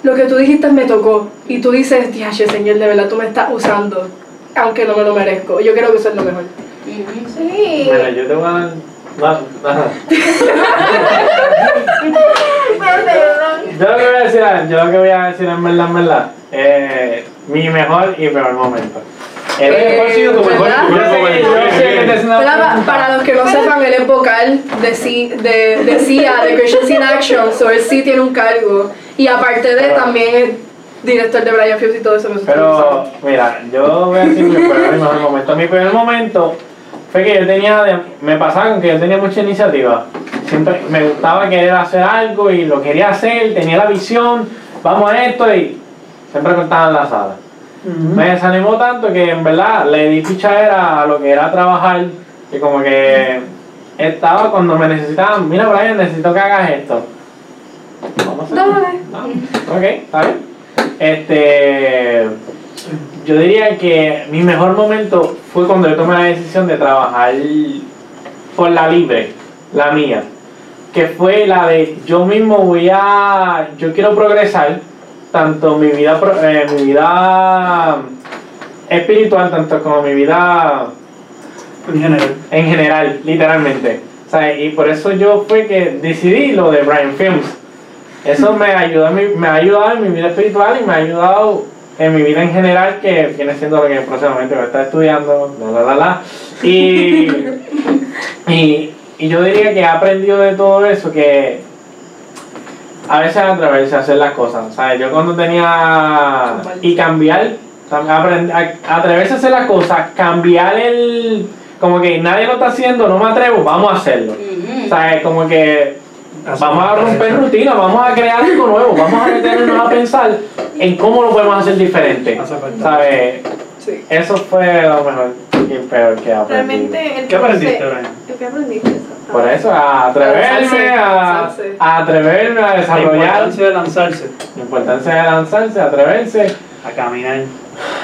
lo que tú dijiste me tocó. Y tú dices, diache, Señor, de verdad tú me estás usando, aunque no me lo merezco. Yo creo que eso es lo mejor. Sí. Mira, yo te voy a dar. No, nada. Yo lo que voy a decir, yo lo que voy a decir en verdad, en verdad, eh, mi mejor y peor momento. El Eh, mejor ha sido tu mejor, Para, los que no sepan, él es vocal de, de, de CIA, de Christians in Action, so él sí tiene un cargo. Y aparte de, también es director de Brian Phillips y todo eso. que Pero, mira, yo voy a decir mi mejor momento. Mi peor momento fue que yo tenía, de- me pasaba con que yo tenía mucha iniciativa. Siempre me gustaba querer hacer algo y lo quería hacer, tenía la visión, vamos a esto y siempre cortaban la sala. Me desanimó tanto que en verdad le di pichadera a lo que era trabajar y como que estaba cuando me necesitaban, mira Brian, necesito que hagas esto. Vamos a. Dale. Ah, ok, está bien. Este, yo diría que mi mejor momento fue cuando yo tomé la decisión de trabajar por la libre, la mía, que fue la de yo mismo voy a, yo quiero progresar tanto mi vida, pro- eh, mi vida espiritual, tanto como mi vida En general. en general, literalmente. O sea, y por eso yo fue que decidí lo de Brian Films. Eso me ayudó, mi- me ha ayudado en mi vida espiritual y me ha ayudado en mi vida en general, que viene siendo lo que próximamente voy a estar estudiando, la, la, la, la. Y, [LAUGHS] y, y yo diría que he aprendido de todo eso que a veces atreverse a hacer las cosas. ¿sabes? Yo cuando tenía... Y cambiar, atreverse a hacer las cosas, cambiar el... Como que nadie lo está haciendo, no me atrevo, vamos a hacerlo. ¿Sabes? Como que vamos a romper rutina, vamos a crear algo nuevo, vamos a meternos a pensar en cómo lo podemos hacer diferente. ¿Sabes? Sí. Eso fue lo mejor y peor que aprendí. Realmente el ¿Qué aprendiste, Brian? ¿Qué aprendiste? Por eso, a atreverme Lanzarse, a, lanzarse. a atreverme a La desarrollar importancia de lanzarse. la importancia de lanzarse, atreverse a caminar.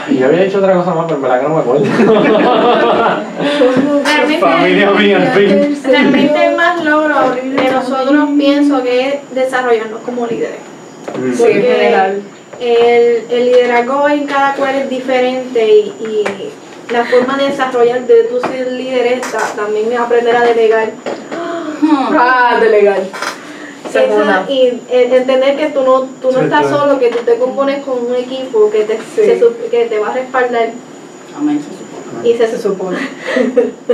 Yo había dicho otra cosa más, pero en verdad que no me acuerdo. [LAUGHS] Familia mía, al fin. Realmente el más logro de nosotros pienso que es desarrollarnos como líderes. Mm. Sí, en general. El, el liderazgo en cada cual es diferente y, y la forma de desarrollar de tu ser líder es ta- también es aprender a delegar. Ah, de legal. Esa y entender que tú no, tú no Sí, estás solo, que tú te compones con un equipo que te, se sup- que te va a respaldar. Amén, se. Y se Se supone.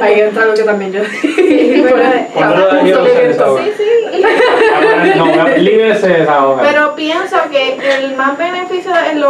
Ahí entra lo que también yo Sí, pero, Cuando lo daño, se desahoga. Sí, sí. No, líder se desahoga. Pero pienso que el más beneficio, el,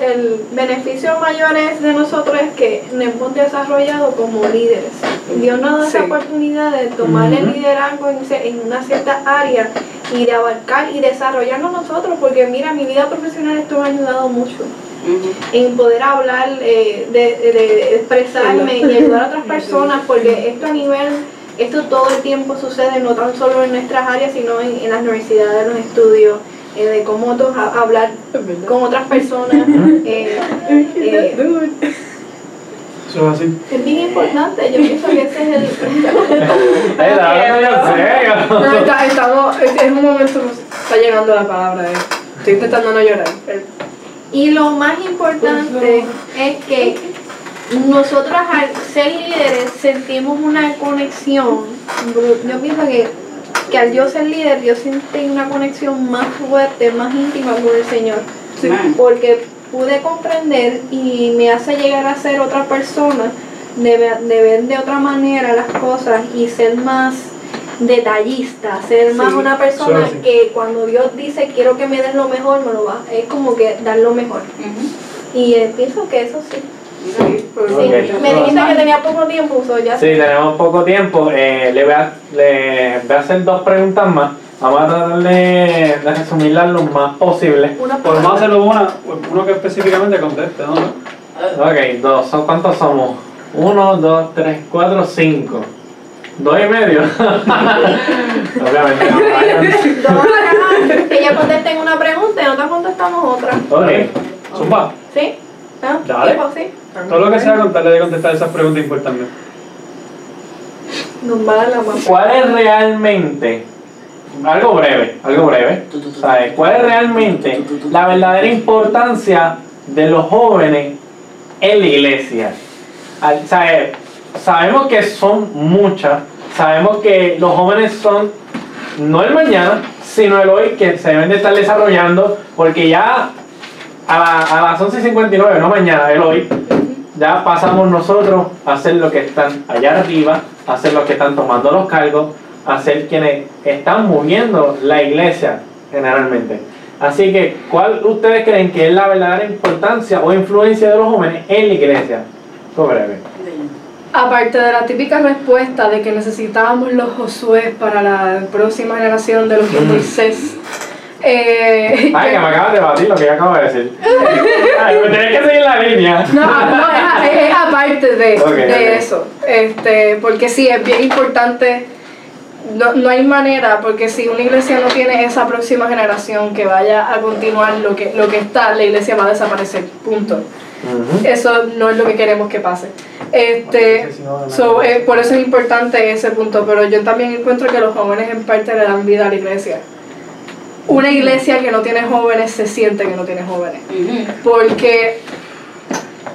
el beneficio mayor es de nosotros es que nos hemos desarrollado como líderes. Dios nos da esa Sí. oportunidad de tomar el liderazgo en, ce- en una cierta área y de abarcar y desarrollarnos nosotros, porque mira, mi vida profesional esto me ha ayudado mucho Ujú. en poder hablar, eh, de, de expresarme y ayudar a otras personas, porque esto a nivel, esto todo el tiempo sucede, no tan solo en nuestras áreas, sino en, en las universidades, en los estudios, eh, de cómo otros ha- hablar con otras personas. eh, eh, Eso es así. es bien importante, yo pienso que ese es el... [LAUGHS] Eh, la verdad, en serio. No, está- estamos, es, es un momento, está llegando la palabra. eh. Estoy intentando no llorar. Eh, Y lo más importante es que nosotros al ser líderes sentimos una conexión. Yo pienso que, que al yo ser líder, yo sentí una conexión más fuerte, más íntima con el Señor. Porque pude comprender y me hace llegar a ser otra persona, de, ver- de ver de otra manera las cosas y ser más detallista, ser más Sí, una persona sí. que cuando Dios dice quiero que me des lo mejor, me lo va, es como que dar lo mejor. Y eh, pienso que eso sí. sí, pues, Sí, Ok. me dijiste que tenía poco tiempo, so ya Sí, tenemos poco tiempo. Eh, le, voy a, le voy a hacer dos preguntas más. Vamos a tratar de, de resumirlas lo más posible. Una Podemos hacerlo una, uno que específicamente conteste, ¿no? Ok, dos. ¿Son ¿Cuántos somos? Uno, dos, tres, cuatro, cinco. Dos y medio. [LAUGHS] Obviamente no. vayan. Vamos a dejar que ella contesten una pregunta y nosotros contestamos otra. Ok. Zumba. ¿Sí? ¿Ah? Dale. ¿Tipo sí? Todo lo que sea contarle de contestar esas preguntas importantes. Nos va a la más. ¿Cuál es realmente, algo breve, algo breve, ¿sabes? ¿Cuál es realmente la verdadera importancia de los jóvenes en la iglesia? Sabemos que son muchas, sabemos que los jóvenes son no el mañana, sino el hoy que se deben de estar desarrollando, porque ya a, la- a las 11.59, no mañana, el hoy, ya pasamos nosotros a ser los que están allá arriba, a ser los que están tomando los cargos, a ser quienes están moviendo la iglesia generalmente. Así que, ¿cuál ustedes creen que es la verdadera importancia o influencia de los jóvenes en la iglesia? Breve. Aparte de la típica respuesta de que necesitábamos los Josué para la próxima generación de los Mm. Moisés. eh, Ay, que me acabas de batir lo que yo acabo de decir. Ay, me tenés que seguir la línea. No, no, es, es aparte de, de eso. Este, porque sí, es bien importante. No, no hay manera, porque si una iglesia no tiene esa próxima generación que vaya a continuar lo que, lo que está, la iglesia va a desaparecer. Punto. Eso no es lo que queremos que pase. Este, so, eh, por eso es importante ese punto, pero yo también encuentro que los jóvenes en parte le dan vida a la iglesia. Una iglesia que no tiene jóvenes se siente que no tiene jóvenes Ujú. porque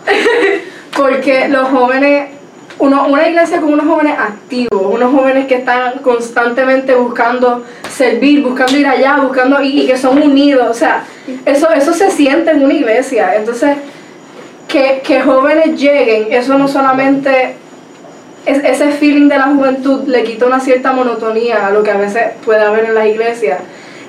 [LAUGHS] porque los jóvenes uno, una iglesia con unos jóvenes activos, unos jóvenes que están constantemente buscando servir, buscando ir allá, buscando y, y que son unidos, o sea, eso, eso se siente en una iglesia. Entonces, que, que jóvenes lleguen, eso no solamente es, ese feeling de la juventud le quita una cierta monotonía a lo que a veces puede haber en las iglesias.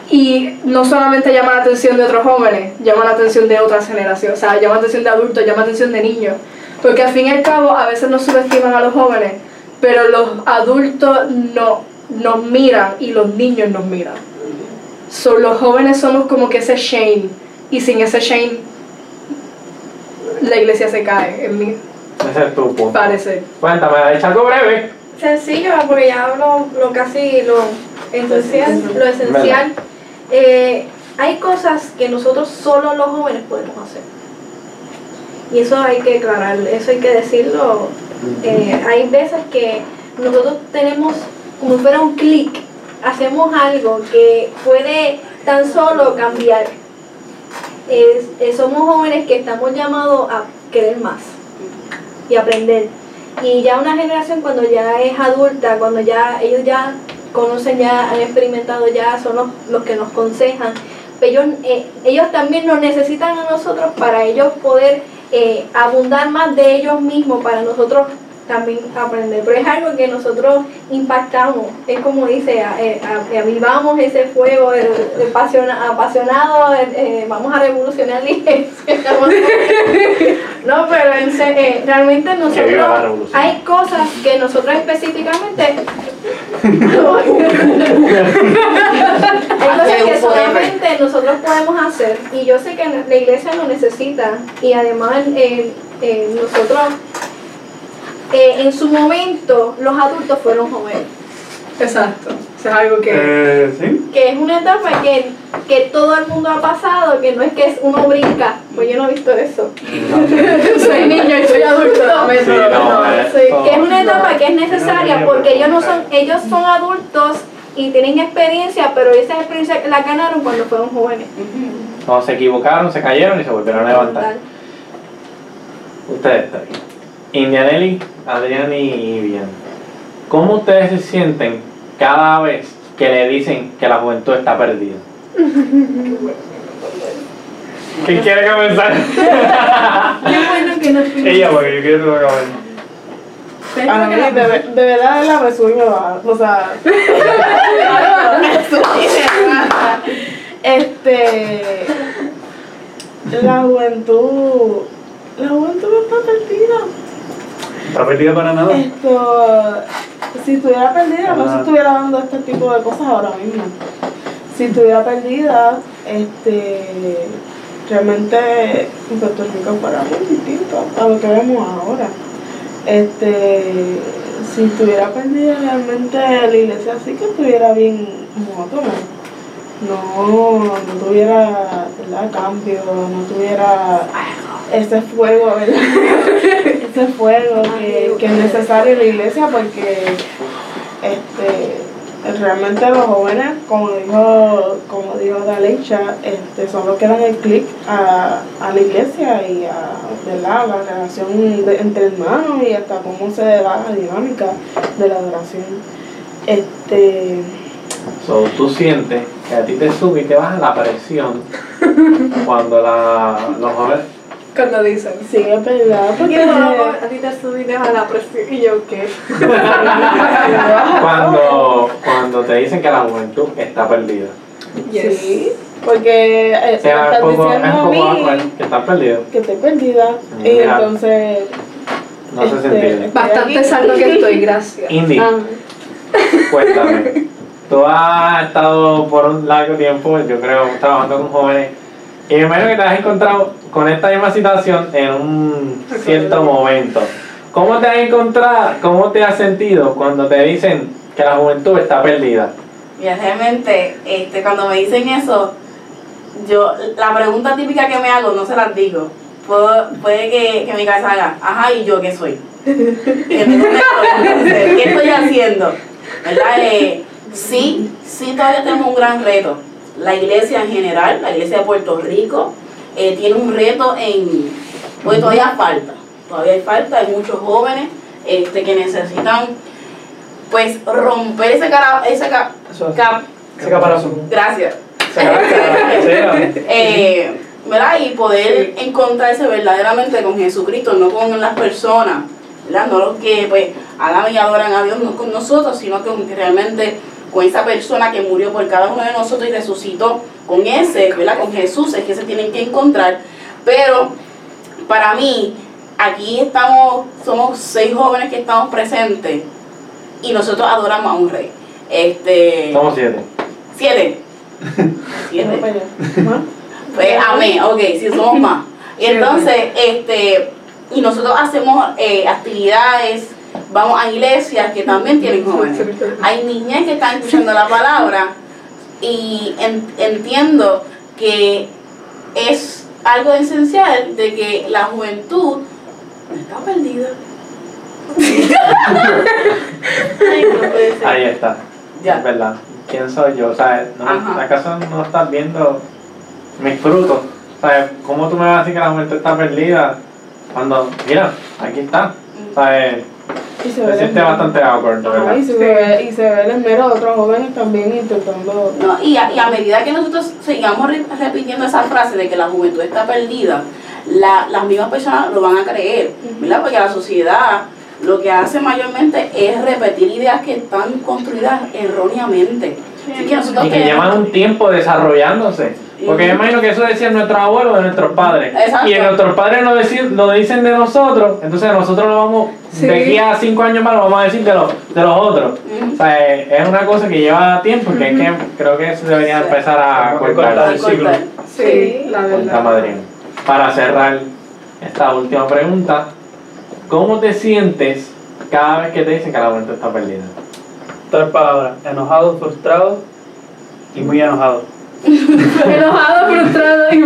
Y no solamente llama la atención de otros jóvenes, llama la atención de otras generaciones, o sea, llama la atención de adultos, llama la atención de niños. Porque al fin y al cabo a veces nos subestiman a los jóvenes, pero los adultos no, nos miran y los niños nos miran. So, los jóvenes somos como que ese shame, y sin ese shame la iglesia se cae, en mi Ese es tu punto. parecer. Cuéntame, ¿ha dicho algo breve? Sencillo, porque ya hablo lo casi lo esencial. Lo esencial. Eh, hay cosas que nosotros solo los jóvenes podemos hacer. Y eso hay que aclarar, eso hay que decirlo. Eh, hay veces que nosotros tenemos como si fuera un clic, hacemos algo que puede tan solo cambiar. Es- eh, somos jóvenes que estamos llamados a querer más y aprender. Y ya una generación cuando ya es adulta, cuando ya ellos ya conocen, ya han experimentado, ya son los, los que nos aconsejan, ellos, eh, ellos también nos necesitan a nosotros para ellos poder eh, abundar más de ellos mismos, para nosotros también aprender. Pero es algo que nosotros impactamos, es como dice, a- eh, a- avivamos ese fuego, el, el pasiona- apasionado, el, eh, vamos a revolucionar la iglesia. [LAUGHS] No, pero en eh, realmente nosotros hay cosas que nosotros específicamente [LAUGHS] hay cosas que solamente nosotros podemos hacer y yo sé que la iglesia lo necesita y además eh, eh, nosotros eh, en su momento los adultos fueron jóvenes Exacto. Eso es algo que. Eh, sí. que es una etapa que, que todo el mundo ha pasado que no es que es uno brinca pues yo no he visto eso [LAUGHS] soy niño y soy adulto. Sí, no, No, eh, sí, que es una no. etapa que es necesaria No, porque ellos no son, no. ellos son adultos y tienen experiencia, pero esa experiencia la ganaron cuando fueron jóvenes. Cuando se equivocaron, se cayeron y se volvieron a levantar. Ustedes tres. Indianelli, Adrián y Vivian. ¿Cómo ustedes se sienten cada vez que le dicen que la juventud está perdida? ¿Quién quiere comenzar? [LAUGHS] Qué bueno que no. Ella, porque yo quiero acabar. A mí, de, de verdad, la me baja. O sea. [LAUGHS] Este. La juventud. La juventud está perdida. ¿Está perdida para nada? Esto. Si estuviera perdida, no se estuviera dando este tipo de cosas ahora mismo. Si estuviera perdida, este. Realmente Puerto Rico fuera muy distinto a lo que vemos ahora. Este, si estuviera perdida realmente la iglesia sí que estuviera bien monótona. No, no tuviera ¿verdad? cambio, no tuviera ese fuego, ¿verdad? Ese fuego que, que es necesario en la iglesia porque este realmente los jóvenes, como dijo, como dijo Dalecha, este, son los que dan el clic a, a la iglesia y a ¿verdad? la relación de- entre hermanos y hasta cómo se da la dinámica de la adoración. Este, So, tú sientes que a ti te sube y te baja la presión [LAUGHS] cuando la, los jóvenes Cuando dicen. sí, es verdad, porque a ti te subí a la presión y yo qué. cuando, cuando te dicen que la juventud está perdida. Yes. sí, porque eh, estás es poco, es a mí que estás perdido. que estoy perdida y Mira. entonces No se Este. Bastante saldo que estoy, [LAUGHS] gracias. Indy, ah, cuéntame. [LAUGHS] Tú has estado por un largo tiempo, yo creo, trabajando con jóvenes. Y me imagino que te has encontrado con esta misma situación en un cierto momento. ¿Cómo te has encontrado, cómo te has sentido cuando te dicen que la juventud está perdida? Mira, realmente, este, cuando me dicen eso, yo, la pregunta típica que me hago no se las digo. Puedo- puede que, que mi cabeza haga, ajá, ¿y yo qué soy? [LAUGHS] Entonces, ¿Qué estoy haciendo? ¿Verdad? Eh, sí, sí, todavía tenemos un gran reto. La iglesia en general, la iglesia de Puerto Rico, eh, tiene un reto en, pues todavía falta, todavía hay falta, hay muchos jóvenes este, que necesitan pues romper ese cara, ese ca- cap- Ese caparazón. gracias, [LAUGHS] eh, ¿verdad? Y poder encontrarse verdaderamente con Jesucristo, no con las personas, ¿verdad? No los que pues hagan y adoran a Dios, no con nosotros, sino con que realmente con esa persona que murió por cada uno de nosotros y resucitó, con ese, ¿verdad? Con Jesús es que se tienen que encontrar. Pero para mí, aquí estamos, somos seis jóvenes que estamos presentes y nosotros adoramos a un rey. Este, Somos siete. siete. [LAUGHS] Siete. Pues amén, ok, si somos más. Y entonces, este, y nosotros hacemos eh, actividades, vamos a iglesias que también tienen jóvenes. Hay niñas que están escuchando la palabra y en- entiendo que es algo esencial de que la juventud no está perdida. Ay, no puede ser. Ahí está. Ya. Es verdad. ¿Quién soy yo? O sea, no-. ¿acaso no estás viendo mis frutos? O sea, ¿cómo tú me vas a decir que la juventud está perdida? Cuando, mira, aquí está. O sea, Y se ve el bastante awkward, verdad. y, se ve, y se ve el esmero de otros jóvenes también intentando. No, y, a, y a medida que nosotros sigamos re- repitiendo esa frase de que la juventud está perdida, la- las mismas personas lo van a creer, ¿verdad? Porque la sociedad lo que hace mayormente es repetir ideas que están construidas erróneamente. Así que nosotros Y que llevan un tiempo desarrollándose. Porque yo imagino que eso decían nuestros abuelos de nuestros padres. Exacto. Y nuestros padres lo, deci- lo dicen de nosotros, entonces nosotros lo vamos, Sí. de aquí a cinco años más lo vamos a decir de los, de los otros. O sea, es es una cosa que lleva tiempo que, es que creo que se debería Sí. empezar a cortar. Ay, ciclo. Sí, la verdad. Para cerrar esta última pregunta, ¿cómo te sientes cada vez que te dicen que la juventud está perdida? Tres palabras. Enojado, frustrado y muy enojado. [LAUGHS] Enojado, frustrado y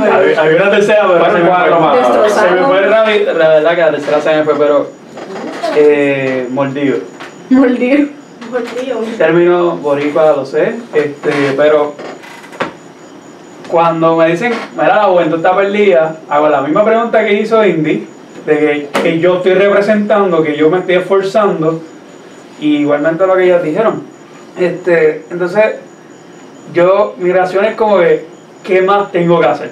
Había, había una tercera, pero se me fue. Se me fue rápido, la verdad que la tercera se me fue, pero eh, mordido. mordido. Término boricua lo sé, este, pero cuando me dicen, mira, la juventud está perdida, hago la misma pregunta que hizo Indy, de que, que yo estoy representando, que yo me estoy esforzando, y igualmente lo que ellos dijeron. Este, entonces, yo, mi reacción es como que, ¿qué más tengo que hacer?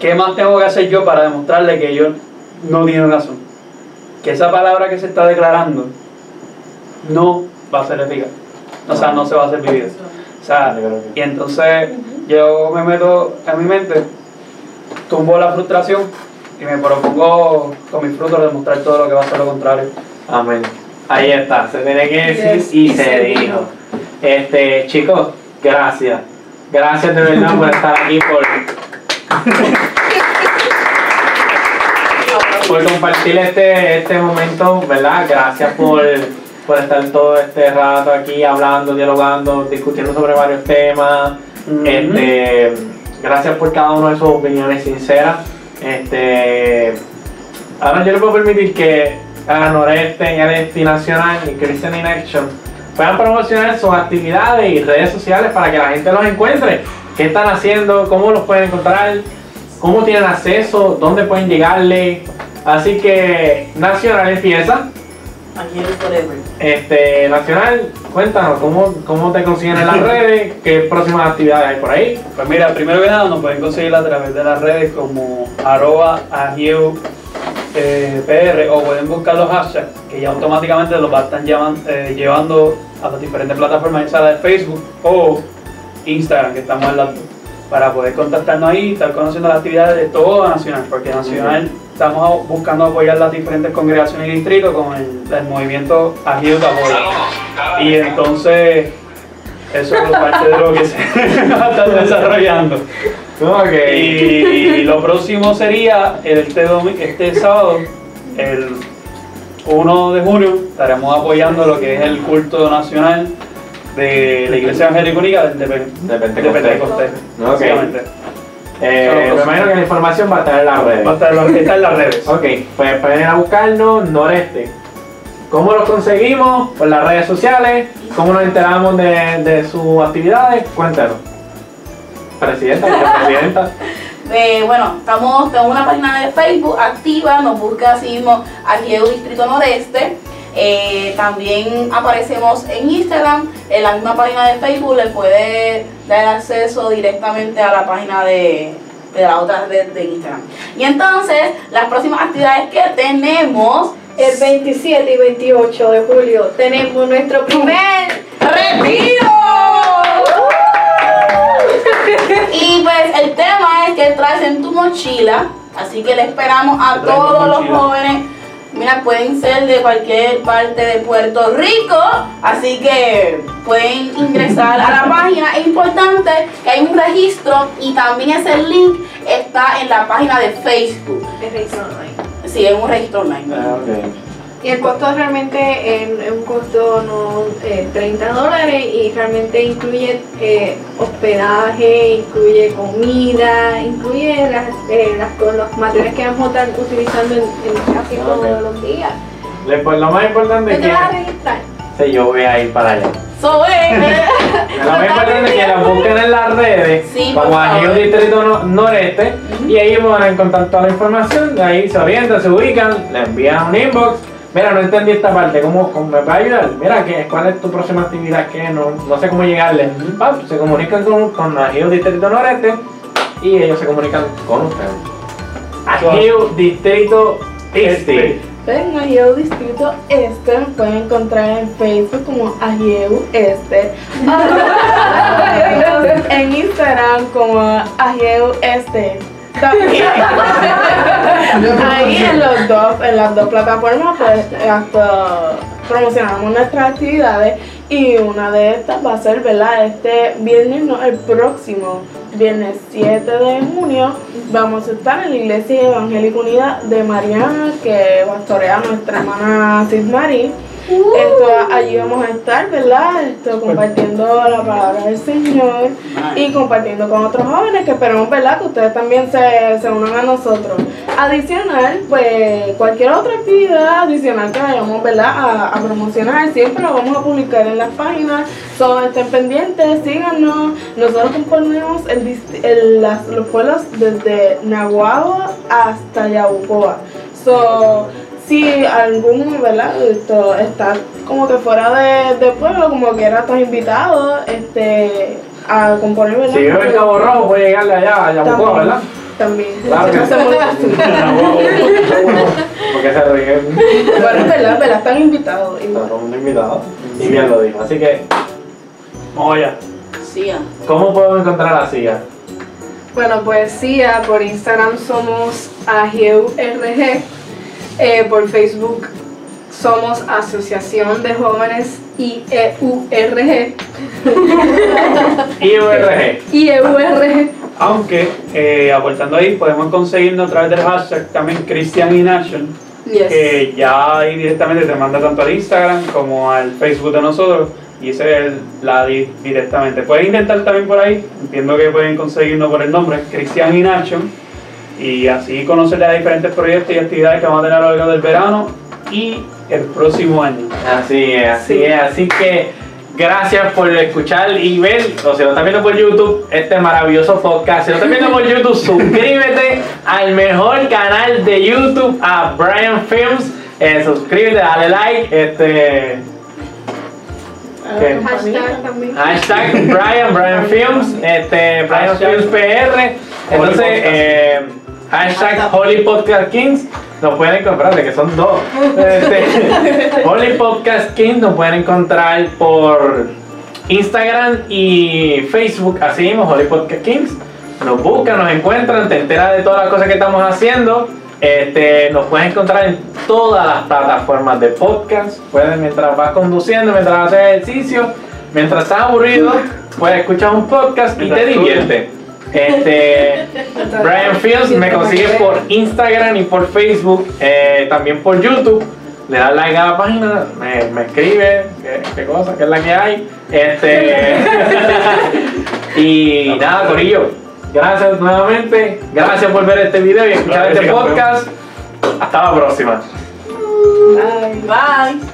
¿Qué más tengo que hacer yo para demostrarle que ellos no tienen razón? Que esa palabra que se está declarando no va a ser eficaz. O sea, no se va a hacer vivida. O sea, y entonces yo me meto en mi mente, tumbo la frustración y me propongo con mis frutos demostrar todo lo que va a ser lo contrario. Amén. Ahí está, se tiene que decir Yes, y se dijo. dijo. Este, chicos, gracias. Gracias de verdad por estar aquí, por, por compartir este, este momento, ¿verdad? Gracias por, por estar todo este rato aquí hablando, dialogando, discutiendo sobre varios temas. Este, gracias por cada una de sus opiniones sinceras. Este, ahora yo le puedo permitir que a Noreste, y Nacional y Christian in Action puedan promocionar sus actividades y redes sociales para que la gente los encuentre. ¿Qué están haciendo? ¿Cómo los pueden encontrar? ¿Cómo tienen acceso? ¿Dónde pueden llegarle? Así que Nacional empieza. Este, Nacional, cuéntanos, ¿cómo, cómo te consiguen en las [LAUGHS] redes? ¿Qué próximas actividades hay por ahí? Pues mira, primero que nada nos pueden conseguir a través de las redes como arroba agieu, eh, PR o pueden buscar los hashtags que ya automáticamente los va a estar llaman- eh, llevando a las diferentes plataformas, ya sea de Facebook o Instagram, que estamos en las dos, para poder contactarnos ahí y estar conociendo las actividades de todo Nacional, porque Nacional estamos buscando apoyar las diferentes congregaciones y distritos con el, el movimiento de Apoyo. Y entonces, eso es parte de lo que se [LAUGHS] va a estar desarrollando. Y, y lo próximo sería este, este sábado, el 1 de junio, estaremos apoyando lo que es el culto nacional de la Iglesia Evangélica Única de, Pe- De Pentecostés. Pentecostés. Eh, me imagino que la información va a estar en las redes. Va a estar, en la- está en las redes. [LAUGHS] Ok, pues pueden a buscarnos Noreste. ¿Cómo los conseguimos? Por las redes sociales. ¿Cómo nos enteramos de, de sus actividades? Cuéntanos. Presidenta, vicepresidenta. [LAUGHS] Eh, bueno, estamos, tenemos una página de Facebook activa, nos busca así mismo aquí en Distrito Noreste. Eh, también aparecemos en Instagram, en la misma página de Facebook le puede dar acceso directamente a la página de, de la otra red de Instagram. Y entonces, las próximas actividades que tenemos, El 27 y 28 de julio tenemos nuestro primer ¡Retiro! y pues el tema es que traes en tu mochila, así que le esperamos a ¿Qué traes en tu todos los jóvenes. Mira, pueden ser de cualquier parte de Puerto Rico, así que pueden ingresar a la página. Es importante que hay un registro y también ese link está en la página de Facebook. de Registro Online. Sí, es un registro online. Ah, ok. Y el costo realmente es un costo no eh, 30 dólares y realmente incluye eh, hospedaje, incluye comida, incluye las, eh, las, los materiales que vamos a estar utilizando en, en casi todos los días. Lo más importante ¿Tú es te vas a que registrar? sí, yo voy a ir para allá. So, eh, [LAUGHS] Lo más [LAUGHS] importante es que la busquen en las redes Sí, como. Agio Distrito No- Noreste y ahí van a encontrar toda la información, de ahí se orientan, se ubican, le envían un inbox. Mira, no entendí esta parte, ¿cómo, cómo me puede ayudar? Mira, ¿qué, ¿cuál es tu próxima actividad? ¿Qué? No, no sé cómo llegarle. Ah, se comunican con, con Agio Distrito Noreste y ellos se comunican con ustedes. Agio Distrito Este. En Agieu Distrito Este me pueden encontrar en Facebook como Agieu Este. [LAUGHS] [LAUGHS] en Instagram como Agieu Este. También. Ahí en los dos, en las dos plataformas pues hasta promocionamos nuestras actividades y una de estas va a ser, ¿verdad? Este viernes, no, el próximo viernes 7 de junio vamos a estar en la Iglesia Evangélica Unida de Mariana que pastorea nuestra hermana Sid Marie. Esto, allí vamos a estar, ¿verdad? Esto, compartiendo la palabra del Señor y compartiendo con otros jóvenes que esperamos, ¿verdad? Que ustedes también se, se unan a nosotros. Adicional, pues cualquier otra actividad adicional que vayamos, ¿verdad? A, a promocionar, siempre lo vamos a publicar en las páginas. So, estén pendientes, síganos. Nosotros componemos el, el- las- los pueblos desde Nahuatl hasta Yabucoa. So, si algún, ¿verdad? Esto está como que fuera de, de pueblo, como quiera, estás invitado este, a componer, ¿verdad? Si vive en Cabo Rojo, puede llegarle allá a Yabucoa, ¿verdad? También. Claro que No hacemos así. Porque se ríe. Bueno, ¿verdad? ¿verdad? Están invitados. igual. Claro, un invitado. Y bien lo dijo. Así que, Vamos allá. ah. ¿cómo podemos encontrar a la CIA? Bueno, pues sí, ah, por Instagram somos AGEURG, eh, por Facebook somos Asociación de Jóvenes IEURG, [LAUGHS] IURG. IEURG, Aunque, eh, aportando ahí, podemos conseguirnos a través del hashtag también Christian in Action, yes. que ya ahí directamente te manda tanto al Instagram como al Facebook de nosotros. Y ese es el, la di- directamente. Pueden intentar también por ahí. Entiendo que pueden conseguirnos por el nombre Christian in Action. Y así conocer los diferentes proyectos y actividades que vamos a tener a lo largo del verano y el próximo año. Así es, así Sí. es. Así que gracias por escuchar y ver, o si lo estás viendo por YouTube, este maravilloso podcast. Si lo estás viendo por YouTube, suscríbete al mejor canal de YouTube, a Brian Films. Eh, suscríbete, dale like, este. ¿qué? Hashtag también. Hashtag Brian, Brian Films, este, Brian Hashtag Films PR. Entonces, eh, hashtag Holy Podcast Kings. Nos pueden encontrar, de que son dos. Este, [LAUGHS] Holy Podcast Kings nos pueden encontrar por Instagram y Facebook, así mismo, Holy Podcast Kings. Nos buscan, nos encuentran, te enteras de todas las cosas que estamos haciendo. Este, nos puedes encontrar en todas las plataformas de podcast. Puedes, mientras vas conduciendo, mientras haces ejercicio, mientras estás aburrido, puedes escuchar un podcast y te divierte. Este, Brian Fields me consigues por Instagram y por Facebook, eh, también por YouTube. Le das like a la página, me, me escribe qué, qué cosa, qué es la que hay. Este, [LAUGHS] y nada, Corillo, gracias nuevamente. Gracias por ver este video y escuchar este podcast. Hasta la próxima. Bye. Bye.